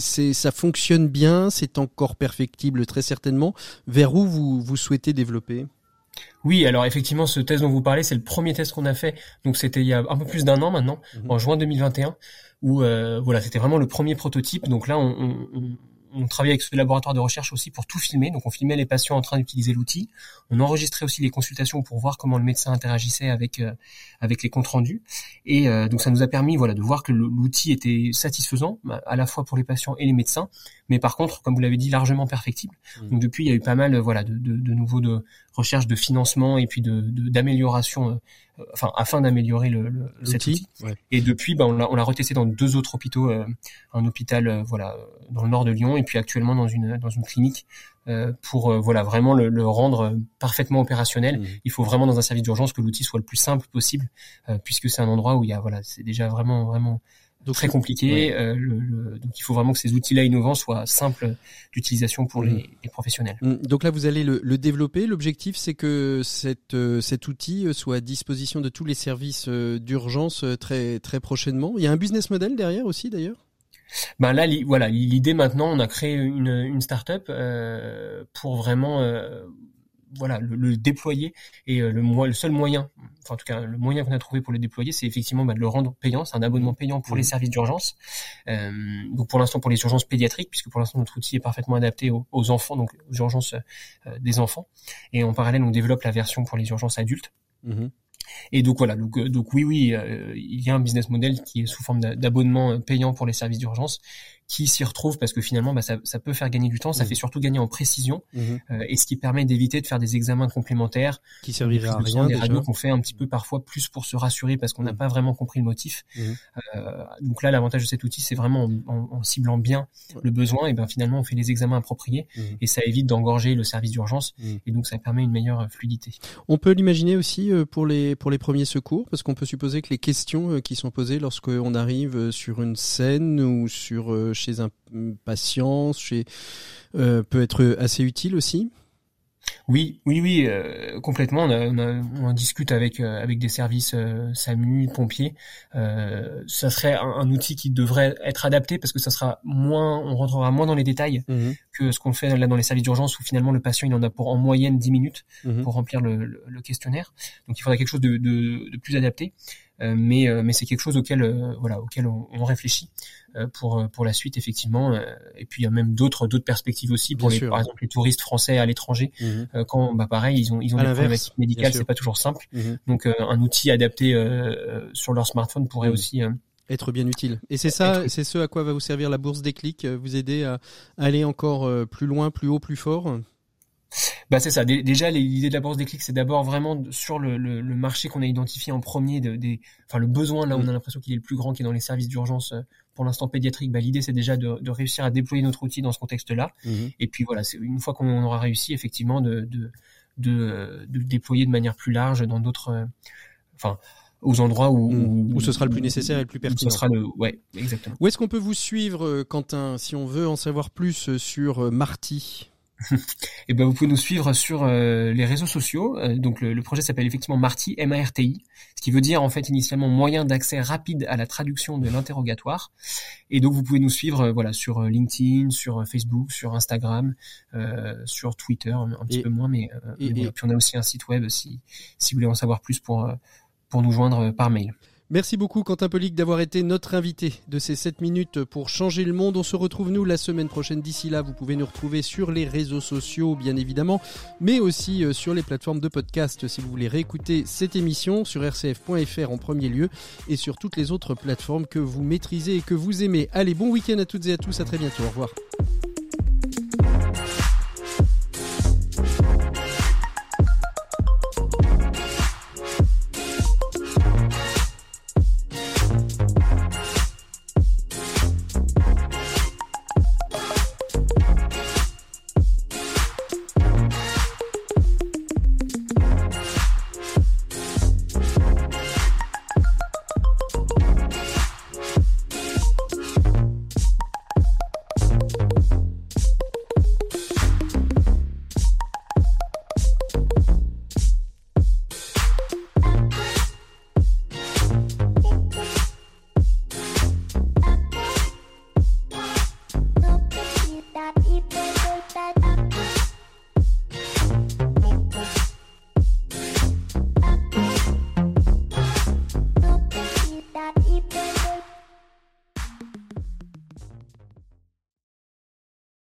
Ça fonctionne bien, c'est encore perfectible très certainement. Vers où vous, vous souhaitez développer? Oui, alors effectivement, ce test dont vous parlez, c'est le premier test qu'on a fait. Donc c'était il y a un peu plus d'un an maintenant, mhm. en juin 2021, où voilà, c'était vraiment le premier prototype. Donc là, on, on travaillait avec ce laboratoire de recherche aussi pour tout filmer. Donc on filmait les patients en train d'utiliser l'outil. On enregistrait aussi les consultations pour voir comment le médecin interagissait avec euh, avec les comptes rendus. Et euh, donc ça nous a permis voilà de voir que l'outil était satisfaisant à la fois pour les patients et les médecins, mais par contre, comme vous l'avez dit, largement perfectible. Mmh. Donc depuis, il y a eu pas mal voilà de, de, de nouveaux de recherche de financement et puis de d'amélioration euh, enfin afin d'améliorer le, le cet outil. Et depuis, bah, on l'a retesté dans deux autres hôpitaux, euh, un hôpital euh, voilà dans le nord de Lyon et puis actuellement dans une dans une clinique pour voilà vraiment le, le, rendre parfaitement opérationnel. Mmh. Il faut vraiment dans un service d'urgence que l'outil soit le plus simple possible puisque c'est un endroit où il y a voilà c'est déjà vraiment vraiment très compliqué. Euh, le, donc il faut vraiment que ces outils-là innovants soient simples d'utilisation pour les, les, professionnels. Mm. Donc là, vous allez le, le développer. L'objectif, c'est que cette, euh, cet outil soit à disposition de tous les services euh, d'urgence très très prochainement. Il y a un business model derrière aussi, d'ailleurs? Ben là, voilà, l'idée maintenant, on a créé une, une start-up euh, pour vraiment voilà le, déployer et euh, le, le seul moyen, enfin en tout cas le moyen qu'on a trouvé pour le déployer, c'est effectivement bah, de le rendre payant. C'est un abonnement payant pour les mmh. services d'urgence. Euh, donc pour l'instant pour les urgences pédiatriques, puisque pour l'instant notre outil est parfaitement adapté aux, enfants, donc aux urgences euh, des enfants. Et en parallèle, on développe la version pour les urgences adultes. Mmh. Et donc voilà, donc, donc oui, oui, il y a un business model qui est sous forme d'abonnement payant pour les services d'urgence qui s'y retrouve parce que finalement bah, ça, ça, peut faire gagner du temps, ça mmh. fait surtout gagner en précision mmh. euh, et ce qui permet d'éviter de faire des examens complémentaires qui serviraient à rien. Des radios qu'on fait un petit peu parfois plus pour se rassurer parce qu'on n'a mmh. pas vraiment compris le motif. Euh, donc là l'avantage de cet outil c'est vraiment en, en, ciblant bien le besoin et ben finalement on fait les examens appropriés et ça évite d'engorger le service d'urgence et donc ça permet une meilleure fluidité. On peut l'imaginer aussi euh, pour les pour les premiers secours parce qu'on peut supposer que les questions euh, qui sont posées lorsqu'on arrive sur une scène ou sur chez un patient, chez, euh, peut être assez utile aussi? Oui, oui, oui, euh, complètement. On, discute avec euh, avec des services SAMU, pompiers. ça serait un, outil qui devrait être adapté parce que ça sera moins, on rentrera moins dans les détails mhm. que ce qu'on fait là dans les services d'urgence où finalement le patient il en a pour en moyenne 10 minutes mhm. pour remplir le, questionnaire. Donc il faudrait quelque chose de, de plus adapté. Euh, mais euh, mais c'est quelque chose auquel euh, voilà auquel on, on réfléchit pour pour la suite effectivement et puis il y a même d'autres d'autres perspectives aussi pour les, par exemple les touristes français à l'étranger mhm. quand bah pareil ils ont ils ont des problématiques médicales c'est pas toujours simple mhm. donc un outil adapté sur leur smartphone pourrait mhm. aussi être bien utile. Et c'est ça, c'est ce à quoi va vous servir la bourse des clics, vous aider à aller encore plus loin, plus haut, plus fort. Bah c'est ça. Déjà, l'idée de la bourse des clics, c'est d'abord vraiment sur le, le, le marché qu'on a identifié en premier, de, des, enfin le besoin là où on a mm. l'impression qu'il est le plus grand, qui est dans les services d'urgence euh, pour l'instant pédiatrique. Bah, l'idée c'est déjà de, de, réussir à déployer notre outil dans ce contexte-là. Mm-hmm. Et puis voilà, c'est une fois qu'on aura réussi, effectivement, de, de, de, de déployer de manière plus large dans d'autres, euh, enfin aux endroits où, mm. où, ce sera le plus nécessaire et le plus pertinent. Ce sera le, ouais, exactement. Où est-ce qu'on peut vous suivre, euh, Quentin, si on veut en savoir plus sur Marty? Et eh ben vous pouvez nous suivre sur euh, les réseaux sociaux. Euh, donc le, projet s'appelle effectivement Marty, M-A-R-T-I, ce qui veut dire en fait initialement moyen d'accès rapide à la traduction de l'interrogatoire. Et donc vous pouvez nous suivre euh, voilà sur LinkedIn, sur Facebook, sur Instagram, sur Twitter un, petit peu moins, mais, et, puis on a aussi un site web si si vous voulez en savoir plus pour pour nous joindre par mail. Merci beaucoup Quentin Polic d'avoir été notre invité de ces 7 minutes pour changer le monde. On se retrouve nous la semaine prochaine. D'ici là, vous pouvez nous retrouver sur les réseaux sociaux bien évidemment, mais aussi euh, sur les plateformes de podcast si vous voulez réécouter cette émission sur rcf.fr en premier lieu et sur toutes les autres plateformes que vous maîtrisez et que vous aimez. Allez, bon week-end à toutes et à tous, à très bientôt. Au revoir.